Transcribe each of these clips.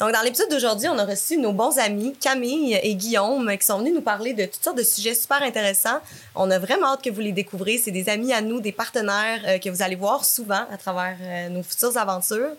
Donc, dans l'épisode d'aujourd'hui, on a reçu nos bons amis Camille et Guillaume qui sont venus nous parler de toutes sortes de sujets super intéressants. On a vraiment hâte que vous les découvrez. C'est des amis à nous, des partenaires euh, que vous allez voir souvent à travers euh, nos futures aventures.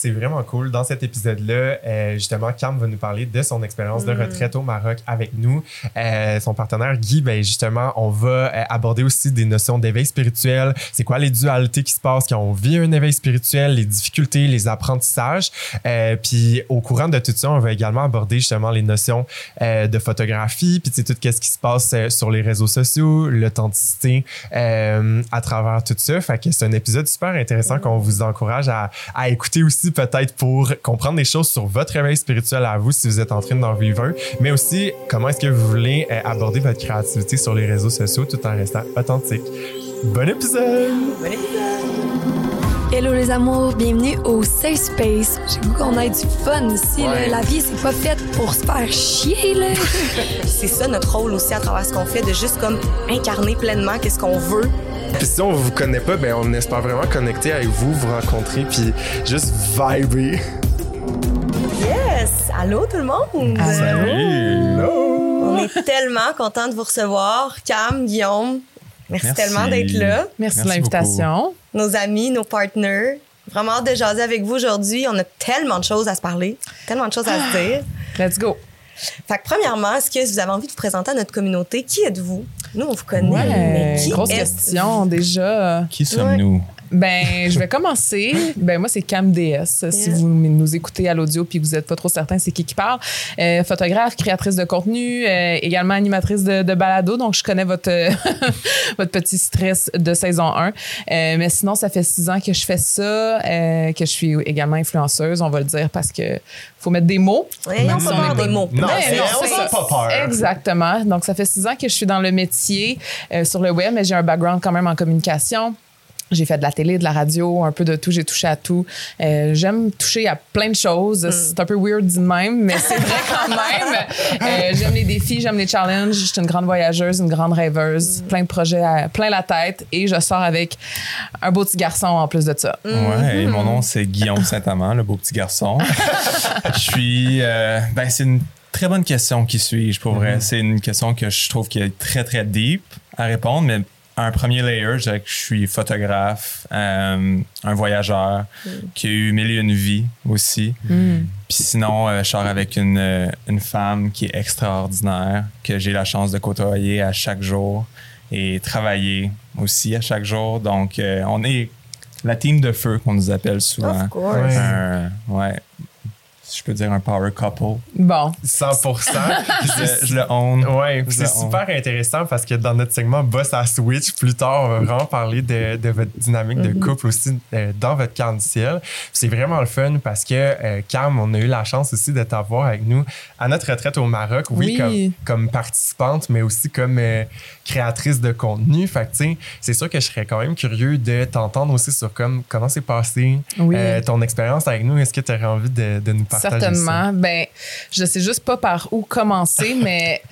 C'est vraiment cool. Dans cet épisode-là, euh, justement, Cam va nous parler de son expérience de Mm. retraite au Maroc avec nous. Euh, son partenaire Guy, ben justement, on va euh, aborder aussi des notions d'éveil spirituel. C'est quoi les dualités qui se passent quand on vit un éveil spirituel, les difficultés, les apprentissages. Euh, puis au courant de tout ça, on va également aborder justement les notions de photographie, puis tout ce qui se passe sur les réseaux sociaux, l'authenticité à travers tout ça. Fait que c'est un épisode super intéressant qu'on vous encourage à, à écouter aussi peut-être pour comprendre des choses sur votre réveil spirituel à vous si vous êtes en train d'en vivre un, mais aussi comment est-ce que vous voulez euh, aborder votre créativité sur les réseaux sociaux tout en restant authentique. Bon épisode! Bon épisode! Hello les amours, bienvenue au Safe Space. J'ai goût qu'on ait du fun ici. là. La vie, c'est pas faite pour se faire chier. Là. C'est ça notre rôle aussi à travers ce qu'on fait, de juste comme incarner pleinement qu'est-ce qu'on veut. Puis si on vous connaît pas, ben on espère vraiment connecter avec vous, vous rencontrer, puis juste vibrer. Yes! Allô tout le monde! On est tellement content de vous recevoir. Cam, Guillaume, merci, Merci. tellement d'être là. Merci, de l'invitation. Nos amis, nos partners. Vraiment hâte de jaser avec vous aujourd'hui. On a tellement de choses à se parler, tellement de choses à se dire. Let's go. Fait que premièrement, est-ce que vous avez envie de vous présenter à notre communauté? Qui êtes-vous? Nous, on vous connaît, mais qui grosse question déjà. Qui sommes-nous? Ben, je vais commencer. Ben, moi, c'est Cam DS. Si vous nous écoutez à l'audio puis que vous n'êtes pas trop certain c'est qui qui parle. Euh, photographe, créatrice de contenu, euh, également animatrice de, de balado. Donc, je connais votre, euh, votre petit stress de saison 1. Euh, mais sinon, ça fait six ans que je fais ça, euh, que je suis également influenceuse, on va le dire, parce que faut mettre des mots. Ont si pas on peur est des mots. Non, Ben non, on pas peur. Exactement. Donc, ça fait six ans que je suis dans le métier euh, sur le web, mais j'ai un background quand même en communication. J'ai fait de la télé, de la radio, un peu de tout. J'ai touché à tout. Euh, J'aime toucher à plein de choses. C'est un peu weird dit de même, mais c'est vrai quand même. Euh, j'aime les défis, j'aime les challenges. Je suis une grande voyageuse, une grande rêveuse. Plein de projets, à- plein la tête. Et je sors avec un beau petit garçon en plus de ça. Ouais, et mon nom c'est Guillaume Saint-Amand, le beau petit garçon. je suis. euh, ben, c'est une très bonne question qui suis-je pour vrai. C'est une question que je trouve qui est très très deep à répondre, mais un premier layer, je dirais que je suis photographe, euh, un voyageur qui a eu mille et une vies aussi. Puis sinon, euh, je sors avec une, euh, une femme qui est extraordinaire, que j'ai la chance de côtoyer à chaque jour et travailler aussi à chaque jour. Donc, euh, on est la team de feu qu'on nous appelle souvent. Of course. Un- ouais. Si je peux dire un power couple. Bon. 100%. Puis Je, le own. Ouais, c'est super intéressant parce que dans notre segment Boss à Switch, plus tard, on va vraiment parler de, de votre dynamique de couple aussi euh, dans votre camp du ciel. C'est vraiment le fun parce que, euh, Cam, on a eu la chance aussi de t'avoir avec nous à notre retraite au Maroc. Oui, Oui. Comme, comme participante, mais aussi comme euh, créatrice de contenu. Fait que, tu sais, c'est sûr que je serais quand même curieux de t'entendre aussi sur comme, comment c'est passé Oui. euh, ton expérience avec nous. Est-ce que tu aurais envie de, de nous partager? Certainement. Ben, je sais juste pas par où commencer, mais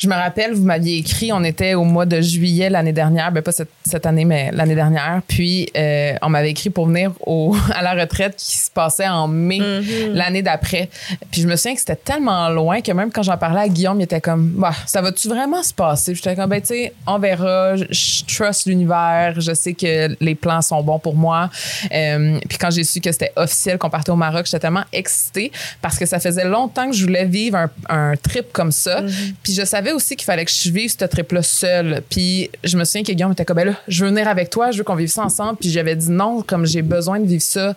je me rappelle, vous m'aviez écrit, on était au mois de juillet l'année dernière, ben pas cette, cette année, mais l'année dernière. Puis, euh, on m'avait écrit pour venir au, à la retraite qui se passait en mai Mm-hmm. l'année d'après. Puis, je me souviens que c'était tellement loin que même quand j'en parlais à Guillaume, il était comme, bah, ça va-tu vraiment se passer? Puis J'étais comme, ben, tu sais, on verra. Je, je trust l'univers. Je sais que les plans sont bons pour moi. Euh, puis, quand j'ai su que c'était officiel qu'on partait au Maroc, j'étais tellement excitée parce que ça faisait longtemps que je voulais vivre un, un trip comme ça. Puis, je savais aussi qu'il fallait que je vive ce trip-là seule. Puis, je me souviens que Guillaume était comme, ben là, je veux venir avec toi, je veux qu'on vive ça ensemble. Puis, j'avais dit non, comme j'ai besoin de vivre ça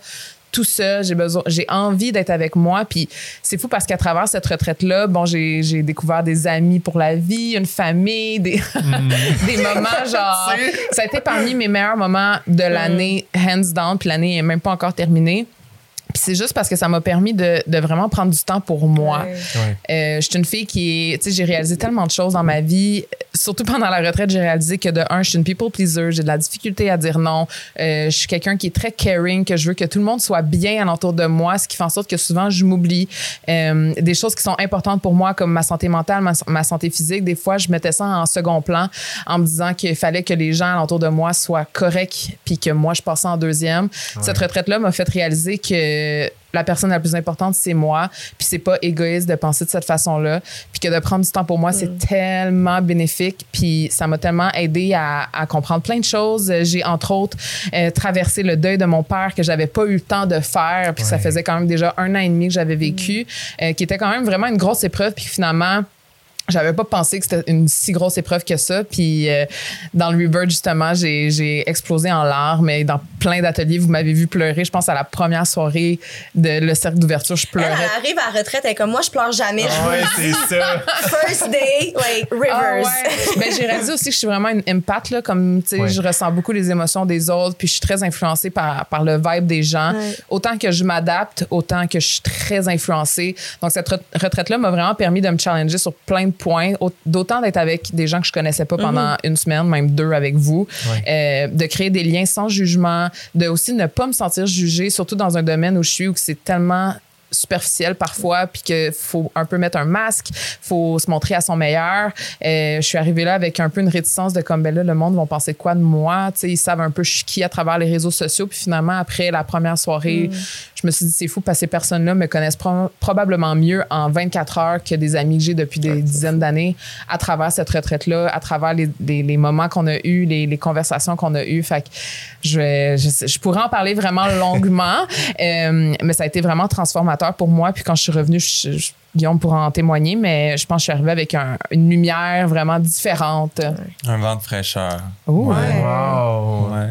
tout seul, j'ai besoin, j'ai envie d'être avec moi. Puis c'est fou parce qu'à travers cette retraite-là, bon, j'ai, j'ai découvert des amis pour la vie, une famille, des, des moments genre. Ça a été parmi mes meilleurs moments de l'année, hands down. Puis l'année est même pas encore terminée. Puis c'est juste parce que ça m'a permis de, de vraiment prendre du temps pour moi. Ouais. Euh, je suis une fille qui est. Tu sais, j'ai réalisé tellement de choses dans ma vie. Surtout pendant la retraite, j'ai réalisé que de un, je suis une people pleaser. J'ai de la difficulté à dire non. Euh, je suis quelqu'un qui est très caring, que je veux que tout le monde soit bien alentour de moi, ce qui fait en sorte que souvent, je m'oublie. Euh, des choses qui sont importantes pour moi, comme ma santé mentale, ma, ma santé physique, des fois, je mettais ça en second plan en me disant qu'il fallait que les gens alentour de moi soient corrects puis que moi, je passais en deuxième. Cette retraite-là m'a fait réaliser que que la personne la plus importante, c'est moi. Puis c'est pas égoïste de penser de cette façon-là. Puis que de prendre du temps pour moi, c'est Mm. tellement bénéfique. Puis ça m'a tellement aidé à, à comprendre plein de choses. J'ai, entre autres, euh, traversé le deuil de mon père que j'avais pas eu le temps de faire. Puis ça faisait quand même déjà un an et demi que j'avais vécu, euh, qui était quand même vraiment une grosse épreuve. Puis finalement, j'avais pas pensé que c'était une si grosse épreuve que ça. Puis euh, dans le Rebirth, justement, j'ai, j'ai explosé en larmes. Mais dans plein d'ateliers, vous m'avez vu pleurer. Je pense à la première soirée de le cercle d'ouverture, je pleurais. elle arrive à la retraite, elle est comme moi, je pleure jamais. Ah ouais, c'est ça. First day, ouais, Ah Rivers. ouais. Ben, j'ai réalisé aussi que je suis vraiment une empath, là, comme tu sais, Ouais. je ressens beaucoup les émotions des autres, puis je suis très influencée par, par le vibe des gens. Ouais. Autant que je m'adapte, autant que je suis très influencée. Donc, cette re- retraite-là m'a vraiment permis de me challenger sur plein de points, au- d'autant d'être avec des gens que je connaissais pas pendant une semaine, même deux avec vous, euh, de créer des liens sans jugement, de aussi ne pas me sentir jugée, surtout dans un domaine où je suis, où c'est tellement superficiel parfois, puis qu'il faut un peu mettre un masque, faut se montrer à son meilleur. Euh, je suis arrivée là avec un peu une réticence de comme, ben là, le monde va penser quoi de moi? Tu sais, ils savent un peu je suis qui à travers les réseaux sociaux. Puis finalement, après la première soirée, je me suis dit, c'est fou parce que ces personnes-là me connaissent pro- probablement mieux en 24 heures que des amis que j'ai depuis des dizaines d'années à travers cette retraite-là, à travers les, les- les moments qu'on a eus, les, les conversations qu'on a eues. Fait que je, vais- je, je pourrais en parler vraiment longuement, euh, mais ça a été vraiment transformateur pour moi. Puis quand je suis revenue, je, je- Guillaume pourra en témoigner, mais je pense que je suis arrivée avec un- une lumière vraiment différente. Un vent de fraîcheur. Ouais. Wow. Ouais.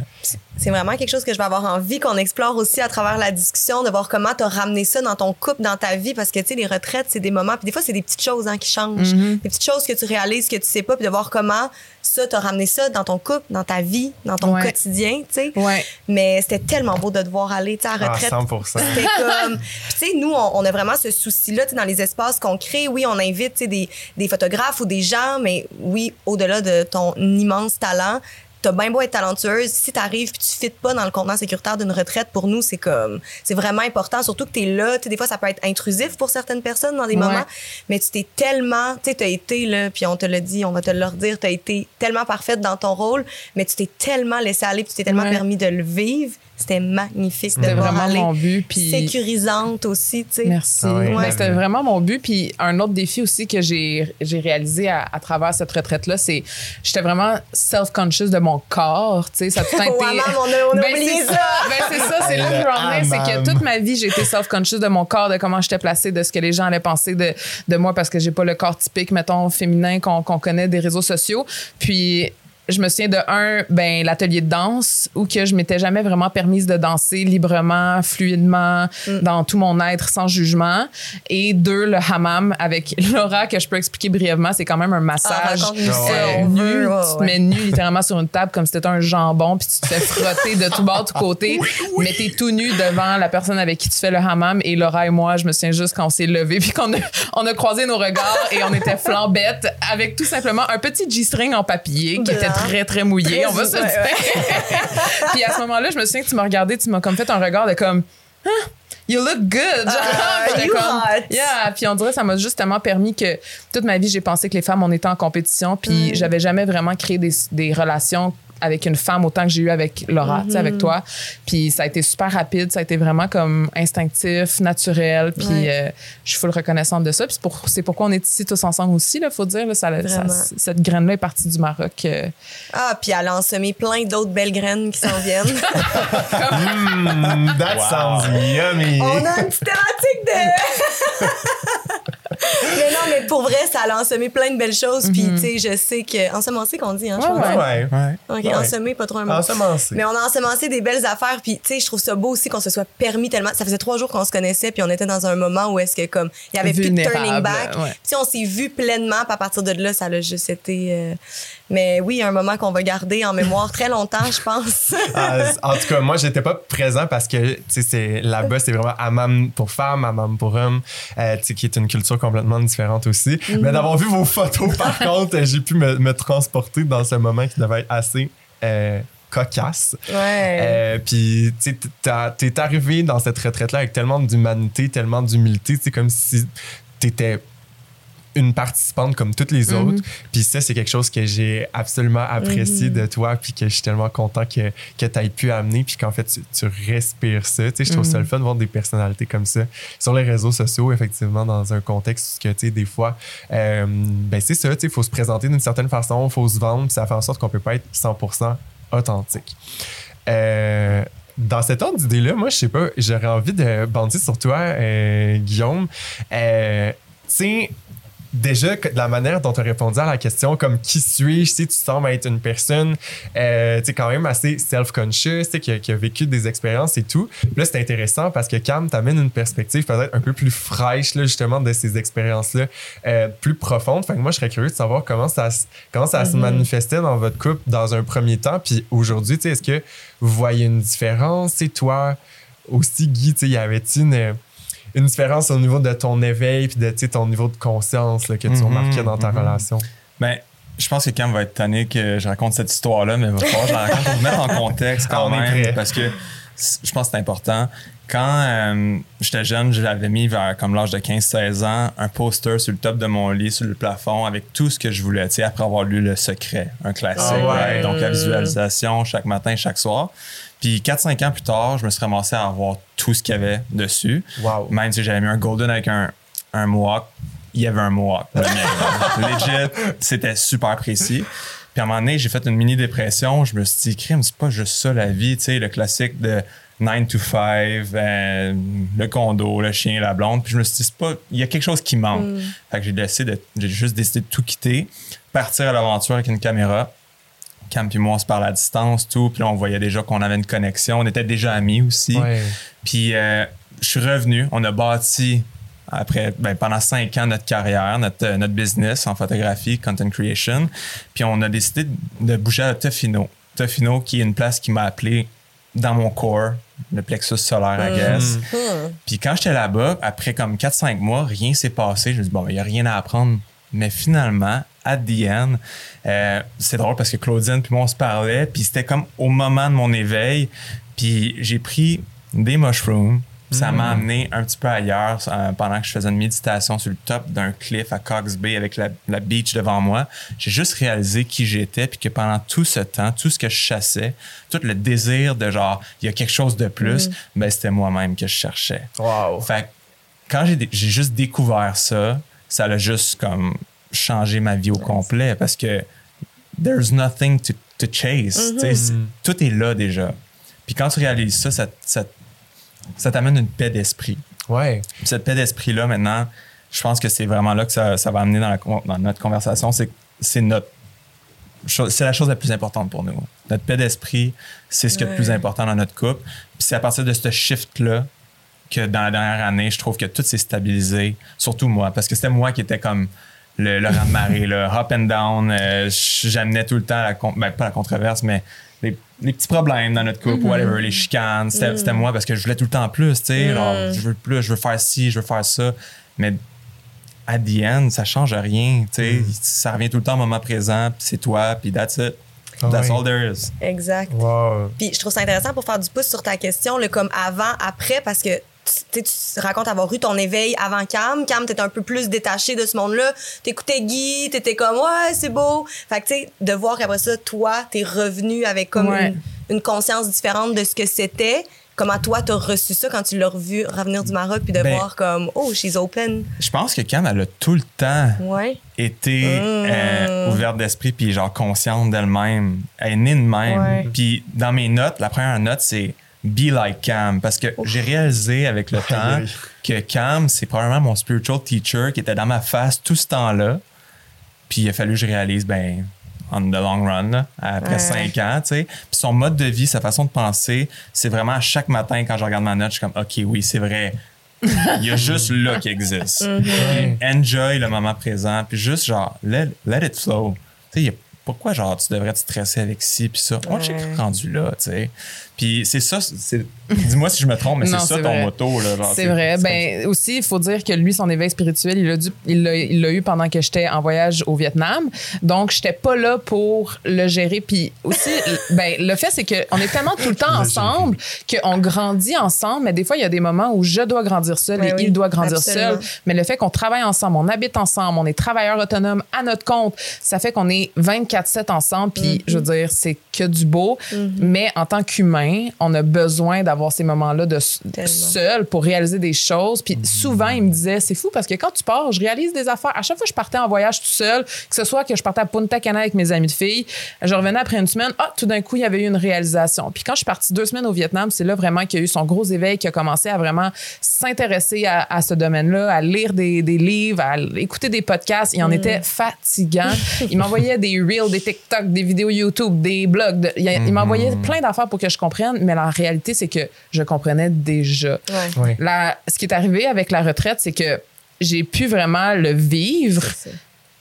C'est vraiment quelque chose que je vais avoir envie qu'on explore aussi à travers la discussion, de voir comment tu as ramené ça dans ton couple, dans ta vie, parce que, tu sais, les retraites, c'est des moments, puis des fois, c'est des petites choses hein, qui changent. Mhm. Des petites choses que tu réalises, que tu sais pas, puis de voir comment ça, tu as ramené ça dans ton couple, dans ta vie, dans ton Ouais. quotidien, tu sais. Ouais. Mais c'était tellement beau de te voir aller, tu sais, à la Ah, retraite. 100%. C'était comme. Puis, tu sais, nous, on, on a vraiment ce souci-là, tu sais, dans les espaces qu'on crée. Oui, on invite, tu sais, des, des photographes ou des gens, mais oui, au-delà de ton immense talent, t'as bien beau être talentueuse, si t'arrives puis tu fites pas dans le contenant sécuritaire d'une retraite, pour nous, c'est comme, c'est vraiment important, surtout que t'es là, tu des fois, ça peut être intrusif pour certaines personnes dans des Ouais. moments, mais tu t'es tellement, tu sais, t'as été là, puis on te l'a dit, on va te le redire, t'as été tellement parfaite dans ton rôle, mais tu t'es tellement laissé aller, puis tu t'es tellement Ouais. permis de le vivre, c'était magnifique de C'était voir vraiment aller mon but. Puis sécurisante aussi, tu sais. Merci. Ah ouais, Ben, ouais. c'était vraiment mon but. Puis un autre défi aussi que j'ai j'ai réalisé à, à travers cette retraite-là, c'est j'étais vraiment self-conscious de mon corps. Tu sais, ça a tout Oh, été... maman, on a, on a Ben, oublié c'est ça. Ben, c'est ça, c'est là que je veux. C'est que toute ma vie, j'ai été self-conscious de mon corps, de comment j'étais placée, de ce que les gens allaient penser de, de moi parce que j'ai pas le corps typique, mettons, féminin qu'on qu'on connaît des réseaux sociaux. Puis, je me souviens de un, ben, l'atelier de danse où que je m'étais jamais vraiment permise de danser librement, fluidement, dans tout mon être, sans jugement. Et deux, le hammam avec Laura, que je peux expliquer brièvement. C'est quand même un Ah, massage ça, euh, nu. veut, tu te ouais. mets nu littéralement sur une table comme si c'était un jambon, puis tu te fais frotter de tout bord, tout côté. Mais t'es tout nu devant la personne avec qui tu fais le hammam. Et Laura et moi, je me souviens juste quand on s'est levé puis qu'on a, on a croisé nos regards et on était flambettes avec tout simplement un petit G-string en papier qui était très, très mouillé. On va se ouais, dire. puis à ce moment-là, je me souviens que tu m'as regardé, tu m'as comme fait un regard de comme... Ah, You look good. Genre, Ah, Puis j'étais you comme, hot. Yeah. Puis on dirait que ça m'a justement permis que toute ma vie, j'ai pensé que les femmes, on était en compétition. Puis Mm. j'avais jamais vraiment créé des, des relations avec une femme autant que j'ai eu avec Laura, tu sais, avec toi. Puis ça a été super rapide. Ça a été vraiment comme instinctif, naturel. Puis Ouais. euh, je suis full reconnaissante de ça. Puis c'est, pour- pourquoi on est ici tous ensemble aussi, là, faut dire. là, ça, cette graine-là est partie du Maroc. euh, Ah, puis elle a ensemé plein d'autres belles graines qui s'en viennent. Mm, that Wow. sounds yummy. On a une petite thématique de. mais non, mais pour vrai, ça a ensemé plein de belles choses. Puis, tu sais, je sais que. Ensemencer qu'on dit, hein, je Ouais, pense. Ouais. Ouais. Ok, Ouais. ensemer, pas trop un mot. Mais on a ensemencé des belles affaires. Puis, tu sais, je trouve ça beau aussi qu'on se soit permis tellement. Ça faisait trois jours qu'on se connaissait, puis on était dans un moment où est-ce que, comme, il y avait plus de turning back. ouais. Sais, on s'est vu pleinement, puis à partir de là, ça a juste été. euh, Mais oui, un moment qu'on va garder en mémoire très longtemps, je pense. Ah, en tout cas, moi, j'étais pas présent parce que, tu sais, là-bas, c'est vraiment hammam pour femmes, hammam pour hommes, euh, tu sais, qui est une culture complètement différente aussi. Mais d'avoir vu vos photos, par contre, j'ai pu me, me transporter dans ce moment qui devait être assez euh, cocasse. Ouais. Euh, Puis, tu t'es arrivé dans cette retraite-là avec tellement d'humanité, tellement d'humilité, sais, comme si t'étais une participante comme toutes les autres. Puis ça, c'est quelque chose que j'ai absolument apprécié de toi, puis que je suis tellement content que, que tu aies pu amener, puis qu'en fait, tu, tu respires ça. Tu sais, je trouve ça le fun de voir des personnalités comme ça sur les réseaux sociaux, effectivement, dans un contexte que, tu sais, des fois, euh, ben c'est ça, tu sais, il faut se présenter d'une certaine façon, il faut se vendre, puis ça fait en sorte qu'on peut pas être 100% authentique. Euh, dans cet ordre d'idée-là, moi, je sais pas, j'aurais envie de bandir sur toi, euh, Guillaume. Tu sais, déjà, de la manière dont tu as répondu à la question, comme qui suis-je, tu sais, tu sembles être une personne, euh, tu quand même assez self-conscious, tu sais, qui, a- qui a vécu des expériences et tout. Là, c'est intéressant parce que Cam t'amène une perspective peut-être un peu plus fraîche, là, justement, de ces expériences-là, euh, plus profondes. Fait que moi, je serais curieux de savoir comment ça, comment ça se manifestait dans votre couple dans un premier temps. Puis aujourd'hui, tu sais, est-ce que vous voyez une différence? Sais, toi aussi, Guy, tu sais, y avait-il une une différence au niveau de ton éveil puis de ton niveau de conscience là, que tu Mhm, remarquais dans ta mhm. relation. Ben, je pense que Cam va être tanné que je raconte cette histoire-là, mais il va falloir que je la raconte pour mettre en contexte quand On est même. Parce que je pense que c'est important. Quand euh, j'étais jeune, j'avais mis vers comme l'âge de 15-16 ans un poster sur le top de mon lit, sur le plafond, avec tout ce que je voulais, tu sais, après avoir lu Le Secret, un classique. Ah ouais. Donc la visualisation chaque matin, chaque soir. Puis 4-5 ans plus tard, je me suis ramassé à avoir tout ce qu'il y avait dessus. Wow. Même si j'avais mis un golden avec un, un mohawk, il y avait un mohawk. Mien. Legit, c'était super précis. Puis à un moment donné, j'ai fait une mini dépression. Je me suis dit, crime, c'est pas juste ça la vie, tu sais, le classique de 9 to 5, euh, le condo, le chien, la blonde. Puis je me suis dit, c'est pas, il y a quelque chose qui manque. Fait que j'ai décidé de, j'ai juste décidé de tout quitter, partir à l'aventure avec une caméra. Cam puis moi, on se parle à distance, tout. Puis là, on voyait déjà qu'on avait une connexion. On était déjà amis aussi. Ouais. Puis euh, je suis revenu. On a bâti, après, ben, pendant cinq ans, notre carrière, notre, euh, notre business en photographie, content creation. Puis on a décidé de bouger à Tofino. Tofino, qui est une place qui m'a appelé dans mon corps, le plexus solaire, I guess. Puis quand j'étais là-bas, après comme 4-5 mois, rien s'est passé. Je me dis, bon, il n'y a rien à apprendre. Mais finalement, at the end, euh, c'est drôle parce que Claudine puis moi, on se parlait. Puis c'était comme au moment de mon éveil. Puis j'ai pris des mushrooms. Ça m'a amené un petit peu ailleurs euh, pendant que je faisais une méditation sur le top d'un cliff à Cox Bay avec la, la beach devant moi. J'ai juste réalisé qui j'étais puis que pendant tout ce temps, tout ce que je chassais, tout le désir de genre, il y a quelque chose de plus, ben c'était moi-même que je cherchais. Wow. Fait que quand j'ai juste découvert ça, ça a juste comme changé ma vie au complet parce que there's nothing to, to chase. c'est- Tout est là déjà. Puis quand tu réalises ça, ça, ça, ça t'amène une paix d'esprit. Ouais. Puis cette paix d'esprit-là, maintenant, je pense que c'est vraiment là que ça, ça va amener dans, la con- dans notre conversation. C'est notre. C'est la chose la plus importante pour nous. Notre paix d'esprit, c'est ce qui est le plus important dans notre couple. Puis c'est à partir de ce shift-là que dans la dernière année, je trouve que tout s'est stabilisé. Surtout moi, parce que c'était moi qui était comme le, de marée, le up and down. Euh, J'amenais tout le temps, la, con- ben, pas la controverse, mais les, les petits problèmes dans notre couple, whatever, les chicanes. C'était c'était moi parce que je voulais tout le temps plus, tu sais. genre, je veux plus, je veux faire ci, je veux faire ça. Mais at the end, ça change rien, tu sais. Ça revient tout le temps au moment présent, puis c'est toi, puis that's it. Ah That's all there is. Exact. Wow. Puis je trouve ça intéressant pour faire du pouce sur ta question, le comme avant, après, parce que tu, racontes avoir eu ton éveil avant Cam. Cam, t'étais un peu plus détaché de ce monde-là. T'écoutais Guy, t'étais comme, ouais, c'est beau. Fait que, tu sais, de voir qu'après ça, toi, t'es revenu avec comme Ouais. une, une conscience différente de ce que c'était. Comment toi, t'as reçu ça quand tu l'as revu revenir du Maroc, puis de Ben- voir comme, oh, she's open. Je pense que Cam, elle a tout le temps Ouais. été Mm. euh, ouverte d'esprit puis genre consciente d'elle-même. Elle est née de même. Puis dans mes notes, la première note, c'est Be like Cam. Parce que j'ai réalisé avec le temps que Cam, c'est probablement mon spiritual teacher qui était dans ma face tout ce temps-là. Puis il a fallu que je réalise, ben, on the long run, là, après Ouais. cinq ans, tu sais. Puis son mode de vie, sa façon de penser, c'est vraiment à chaque matin quand je regarde ma note, je suis comme, OK, oui, c'est vrai. Il y a juste là qui existe. Puis Enjoy le moment présent, puis juste genre, let, let it flow. Tu sais, il y a pourquoi genre tu devrais te stresser avec ci puis ça? Moi, j'ai Ouais. rendu là, tu sais. Puis c'est ça, c'est- dis-moi si je me trompe, mais c'est ça ton moto, là. genre, C'est vrai. Ben aussi, il faut dire que lui, son éveil spirituel, il l'a dû- il l'a il l'a eu pendant que j'étais en voyage au Vietnam. Donc, j'étais pas là pour le gérer. Puis aussi, ben le fait c'est que on est tellement tout le temps Le ensemble qu'on grandit ensemble. Mais des fois, il y a des moments où je dois grandir seul Ouais, et oui, il doit grandir absolument. seul. Mais le fait qu'on travaille ensemble, on habite ensemble, on est travailleurs autonomes à notre compte, ça fait qu'on est 24/7 ensemble. Puis, Mm-hmm. je veux dire, c'est que du beau. Mais en tant qu'humain, on a besoin d'avoir ces moments-là de Tellement. seul pour réaliser des choses. Puis souvent, il me disait, c'est fou parce que quand tu pars, je réalise des affaires. À chaque fois que je partais en voyage tout seul, que ce soit que je partais à Punta Cana avec mes amis de filles, je revenais après une semaine, ah, tout d'un coup, il y avait eu une réalisation. Puis quand je suis partie deux semaines au Vietnam, c'est là vraiment qu'il y a eu son gros éveil, qui a commencé à vraiment s'intéresser à, à ce domaine-là, à lire des, des livres, à écouter des podcasts. Il en était fatigant. Il m'envoyait des reels, des TikTok, des vidéos YouTube, des blogs. de- il, il m'envoyait plein d'affaires pour que je comprenne, mais la réalité, c'est que je comprenais déjà. Ouais. Ouais. La- ce qui est arrivé avec la retraite, c'est que j'ai pu vraiment le vivre,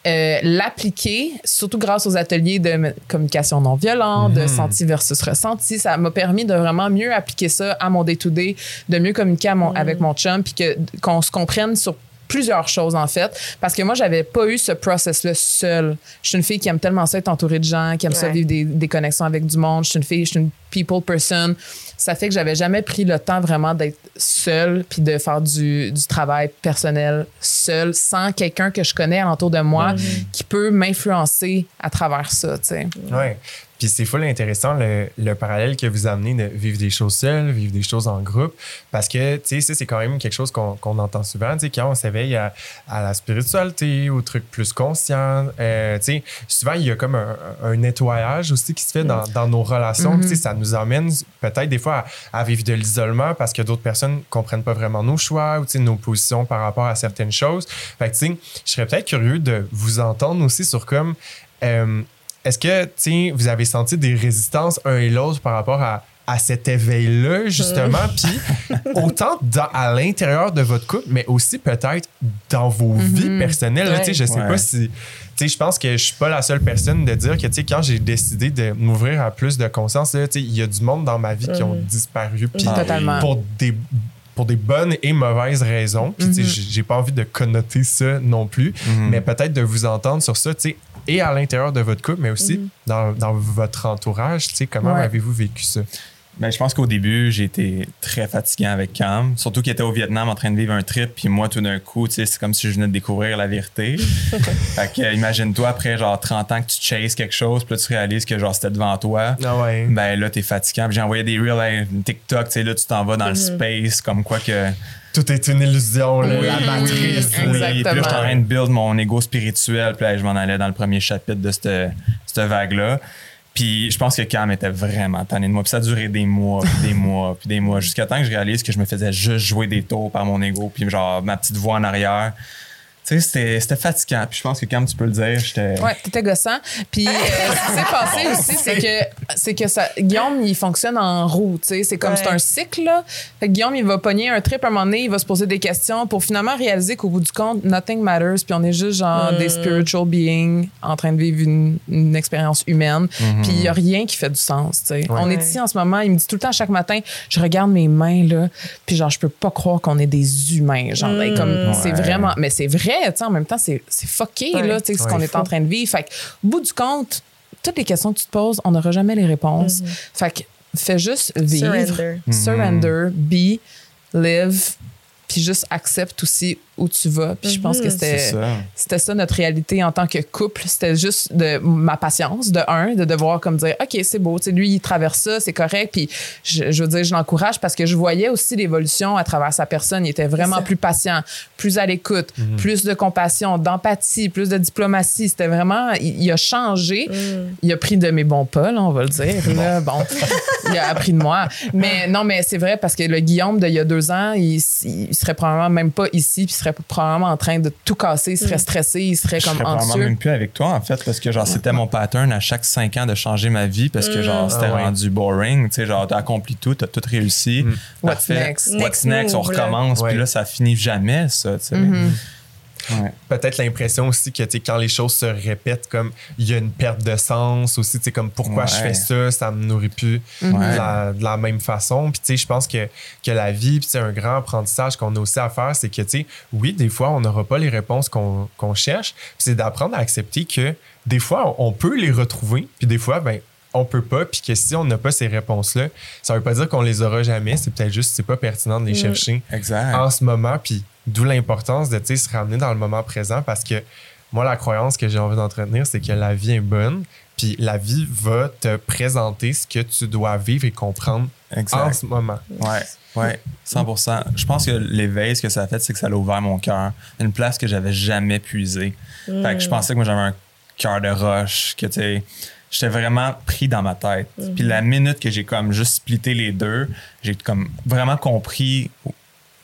euh, l'appliquer, surtout grâce aux ateliers de communication non violente, de senti versus ressenti. Ça m'a permis de vraiment mieux appliquer ça à mon day-to-day, de mieux communiquer à mon- avec mon chum, puis que- qu'on se comprenne sur plusieurs choses en fait. Parce que moi j'avais pas eu ce process là seul je suis une fille qui aime tellement ça être entourée de gens qui aime ça vivre des, des connexions avec du monde. Je suis une fille je suis une people person. Ça fait que j'avais jamais pris le temps vraiment d'être seule puis de faire du, du travail personnel seul sans quelqu'un que je connais alentour de moi qui peut m'influencer à travers ça tu sais. Ouais. Puis c'est full intéressant le, le parallèle que vous amenez de vivre des choses seules, vivre des choses en groupe. Parce que, tu sais, c'est quand même quelque chose qu'on qu'on entend souvent. Tu sais, quand on s'éveille à, à la spiritualité, aux trucs plus conscients, euh, tu sais, souvent, il y a comme un, un nettoyage aussi qui se fait dans, dans nos relations. Tu sais, ça nous emmène peut-être des fois à, à vivre de l'isolement parce que d'autres personnes comprennent pas vraiment nos choix ou, tu sais, nos positions par rapport à certaines choses. Fait que, tu sais, je serais peut-être curieux de vous entendre aussi sur comme... euh, est-ce que, tu sais, vous avez senti des résistances un et l'autre par rapport à, à cet éveil-là, justement, puis autant dans- à l'intérieur de votre couple, mais aussi peut-être dans vos vies personnelles. là, Ouais. Tu sais, je sais Ouais. pas si... Tu sais, je pense que je suis pas la seule personne de dire que, tu sais, quand j'ai décidé de m'ouvrir à plus de conscience, là, tu sais, il y a du monde dans ma vie qui ont disparu, puis Ah oui. totalement pour des pour des bonnes et mauvaises raisons. Puis, Mhm. tu sais, j'ai- pas envie de connoter ça non plus, Mhm. mais peut-être de vous entendre sur ça, tu sais, et à l'intérieur de votre couple, mais aussi dans, dans votre entourage, tu sais, comment Ouais. avez-vous vécu ça? Ben, je pense qu'au début, j'ai été très fatiguant avec Cam. Surtout qu'il était au Vietnam en train de vivre un trip. Puis moi, tout d'un coup, tu sais, c'est comme si je venais de découvrir la vérité. fait que, imagine-toi, après genre 30 ans que tu chases quelque chose, puis là, tu réalises que genre c'était devant toi. Ah ouais. Ben là, t'es fatiguant. Puis j'ai envoyé des reels à TikTok, tu sais, là, tu t'en vas dans le space, comme quoi que. Tout est une illusion, Oui, la matrice. oui, Oui, puis là, j'étais en train de build mon ego spirituel. Puis là, je m'en allais dans le premier chapitre de cette, cette vague-là. Puis je pense que Cam était vraiment tanné de moi. Puis ça a duré des mois, puis des mois, puis des mois. Jusqu'à temps que je réalise que je me faisais juste jouer des tours par mon ego. Puis genre, ma petite voix en arrière. Tu sais, c'était- c'était fatigant. Puis je pense que Cam, tu peux le dire, j'étais... Ouais, t'étais gossant. Puis euh, ce qui s'est passé aussi, c'est que c'est que ça, Guillaume, il fonctionne en roue. tu sais. C'est comme Ouais. c'est un cycle. Là. Fait que Guillaume, il va pogner un trip à un moment donné, il va se poser des questions pour finalement réaliser qu'au bout du compte, nothing matters. Puis on est juste genre des spiritual beings en train de vivre une, une expérience humaine. Puis il y a rien qui fait du sens. tu sais. On est ici en ce moment. Il me dit tout le temps chaque matin, je regarde mes mains là, puis genre je peux pas croire qu'on est des humains. Genre comme c'est Ouais. vraiment, mais c'est vrai. Tu sais, En même temps, c'est c'est fucké Ouais. là, tu sais, ce Ouais, qu'on est en train de vivre. Fait que, au bout du compte, toutes les questions que tu te poses, on n'aura jamais les réponses. Fait que fais juste vivre. Surrender. Surrender, be, live, puis juste accepte aussi où tu vas. Puis je pense que C'est c'était ça. c'était ça notre réalité en tant que couple. C'était juste de ma patience, de un, de devoir comme dire, OK, c'est beau, tu sais, lui, il traverse ça, c'est correct. Puis je, je veux dire, je l'encourage parce que je voyais aussi l'évolution à travers sa personne. Il était vraiment plus patient, plus à l'écoute, plus de compassion, d'empathie, plus de diplomatie. C'était vraiment, il, il a changé. Il a pris de mes bons pas, là, on va le dire. Là, bon, il a appris de moi. Mais non, mais c'est vrai parce que le Guillaume d'il y a deux ans, il, il serait probablement même pas ici, puis il serait probablement en train de tout casser, il serait stressé, il serait Je comme serais probablement même plus avec toi, en fait, parce que genre, c'était mon pattern à chaque cinq ans de changer ma vie parce que genre, c'était Ah ouais. rendu boring. Tu sais, genre, t'as accompli tout, t'as tout réussi. What's Parfait. next? What's Next? Next? On recommence. Puis là, ça finit jamais, ça, tu sais. Ouais. peut-être l'impression aussi que quand les choses se répètent, comme il y a une perte de sens aussi, comme pourquoi je fais ça, ça me nourrit plus de, la, de la même façon. Puis tu sais, je pense que, que la vie, puis c'est un grand apprentissage qu'on a aussi à faire, c'est que tu sais, oui, des fois, on n'aura pas les réponses qu'on cherche, c'est d'apprendre à accepter que des fois, on, on peut les retrouver, puis des fois, ben on peut pas, puis que si on n'a pas ces réponses-là, ça veut pas dire qu'on les aura jamais, c'est peut-être juste c'est pas pertinent de les Mm. chercher Exact. en ce moment, puis d'où l'importance de se ramener dans le moment présent parce que moi, la croyance que j'ai envie d'entretenir, c'est que la vie est bonne, puis la vie va te présenter ce que tu dois vivre et comprendre en Exact. ce moment. Ouais, ouais, 100%. Je pense que l'éveil, ce que ça a fait, c'est que ça a ouvert mon cœur. Une place que j'avais jamais puisée. Fait que je pensais que moi, j'avais un cœur de roche, que tu sais, j'étais vraiment pris dans ma tête. Puis la minute que j'ai comme juste splitté les deux, j'ai comme vraiment compris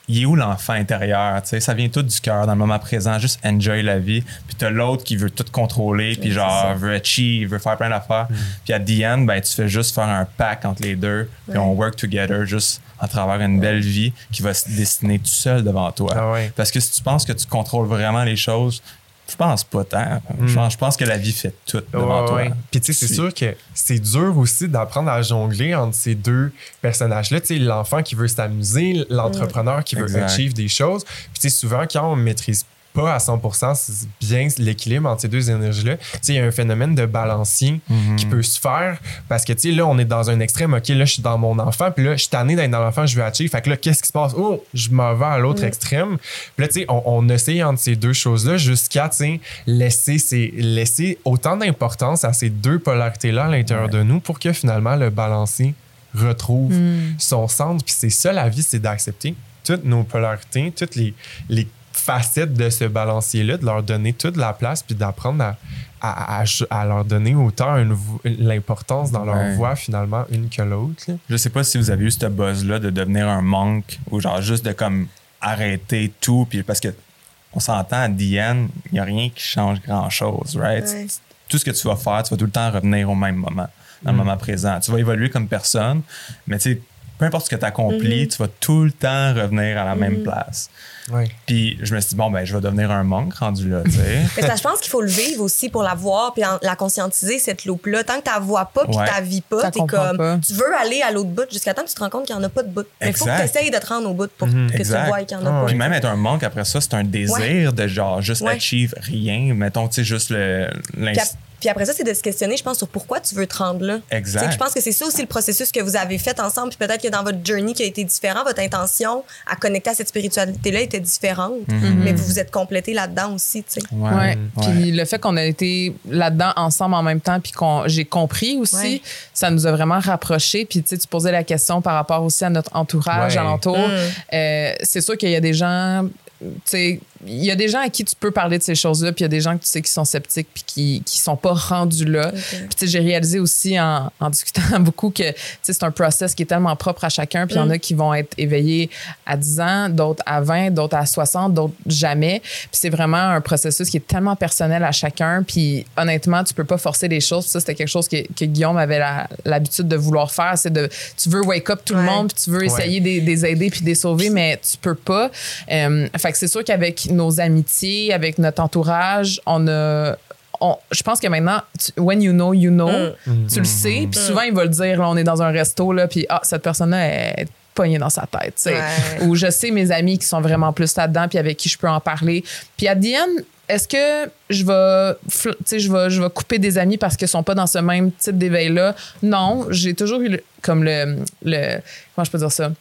il est où l'enfant intérieur, tu sais, ça vient tout du cœur, dans le moment présent, juste enjoy la vie. Puis t'as l'autre qui veut tout contrôler, puis genre veut achieve, veut faire plein d'affaires. Puis à the end, ben tu fais juste faire un pack entre les deux, puis on work together juste à travers une belle vie qui va se dessiner tout seul devant toi. Ah ouais. Parce que si tu penses que tu contrôles vraiment les choses, je pense pas tant. Je, pense, je pense que la vie fait tout devant Ouais, toi. ouais. Puis tu sais, c'est sûr que c'est dur aussi d'apprendre à jongler entre ces deux personnages-là. Tu sais, l'enfant qui veut s'amuser, l'entrepreneur qui veut Exact. achieve des choses. Puis tu sais, souvent, quand on maîtrise pas à 100% c'est bien l'équilibre entre ces deux énergies-là, tu sais, il y a un phénomène de balancier qui peut se faire parce que, tu sais, là, on est dans un extrême. OK, là, je suis dans mon enfant, puis là, je suis tanné d'être dans l'enfant, je veux achieve. Fait que là, qu'est-ce qui se passe? Oh, je m'en vais à l'autre extrême. Puis là, tu sais, on, on essaye entre ces deux choses-là jusqu'à, tu sais, laisser, ces- laisser autant d'importance à ces deux polarités-là à l'intérieur de nous pour que finalement le balancier retrouve son centre. Puis c'est ça, la vie, c'est d'accepter toutes nos polarités, toutes les, les facettes de ce balancier-là, de leur donner toute la place, puis d'apprendre à, à, à- à leur donner autant l'importance dans leur Ouais. voix, finalement, une que l'autre. là. Je sais pas si vous avez eu ce buzz-là de devenir un monk ou genre juste de comme arrêter tout. Puis parce que on s'entend à Diane, il n'y a rien qui change grand-chose, right? Ouais. Tout ce que tu vas faire, tu vas tout le temps revenir au même moment, dans le moment présent. Tu vas évoluer comme personne, mais tu sais, peu importe ce que tu accomplis, tu vas tout le temps revenir à la même place. Ouais. Puis je me suis dit, bon, ben, je vais devenir un monk rendu là, tu sais. Mais ça, je pense qu'il faut le vivre aussi pour la voir puis en- la conscientiser, cette loupe-là. Tant que tu la vois pas puis Ouais. que tu la vis pas, t'es comme. pas. Tu veux aller à l'autre bout jusqu'à temps que tu te rends compte qu'il n'y en a pas de bout. Mais il faut que tu essayes de te rendre au bout pour Mhm. que Exact. tu vois qu'il n'y en a Ah pas. Puis même être un monk, après ça, c'est un désir de genre juste Ouais. achieve rien. Mettons, tu sais, juste le, Puis, après ça, c'est de se questionner, je pense, sur pourquoi tu veux te rendre là. Exact. Je pense que c'est ça aussi le processus que vous avez fait ensemble. Puis peut-être que dans votre journey qui a été différent, votre intention à connecter à cette spiritualité-là était différente. Mais vous vous êtes complété là-dedans aussi, tu sais. Ouais. Ouais. Ouais. Puis le fait qu'on a été là-dedans ensemble en même temps, puis qu'on j'ai compris aussi, Ouais. ça nous a vraiment rapprochés. Puis tu sais, tu posais la question par rapport aussi à notre entourage Ouais. alentour. Mm. Euh, c'est sûr qu'il y a des gens, tu sais, il y a des gens à qui tu peux parler de ces choses-là, puis il y a des gens que tu sais qui sont sceptiques puis qui qui sont pas rendus là. Puis tu sais, j'ai réalisé aussi en, en discutant beaucoup que tu sais, c'est un process qui est tellement propre à chacun, puis il y en a qui vont être éveillés à 10 ans, d'autres à 20, d'autres à 60, d'autres jamais. Puis c'est vraiment un processus qui est tellement personnel à chacun, puis honnêtement, tu peux pas forcer les choses. Puis ça, c'était quelque chose que, que Guillaume avait l'habitude de vouloir faire, c'est de tu veux wake up tout le Ouais. monde, puis tu veux essayer de les aider puis de les sauver, mais tu peux pas. Euh, fait que c'est sûr qu'avec nos amitiés, avec notre entourage, on a. on- je pense que maintenant, tu- when you know, you know, Mm. tu le sais. Puis souvent, il va le dire, là, on est dans un resto, là, puis ah, cette personne-là est pognée dans sa tête. tu sais. Ouais. Ou je sais mes amis qui sont vraiment plus là-dedans, puis avec qui je peux en parler. Puis à Diane, est-ce que je vais, fl- tu sais, je vais, je vais couper des amis parce qu'ils sont pas dans ce même type d'éveil-là? Non, j'ai toujours eu le- comme le, le. Comment je peux dire ça?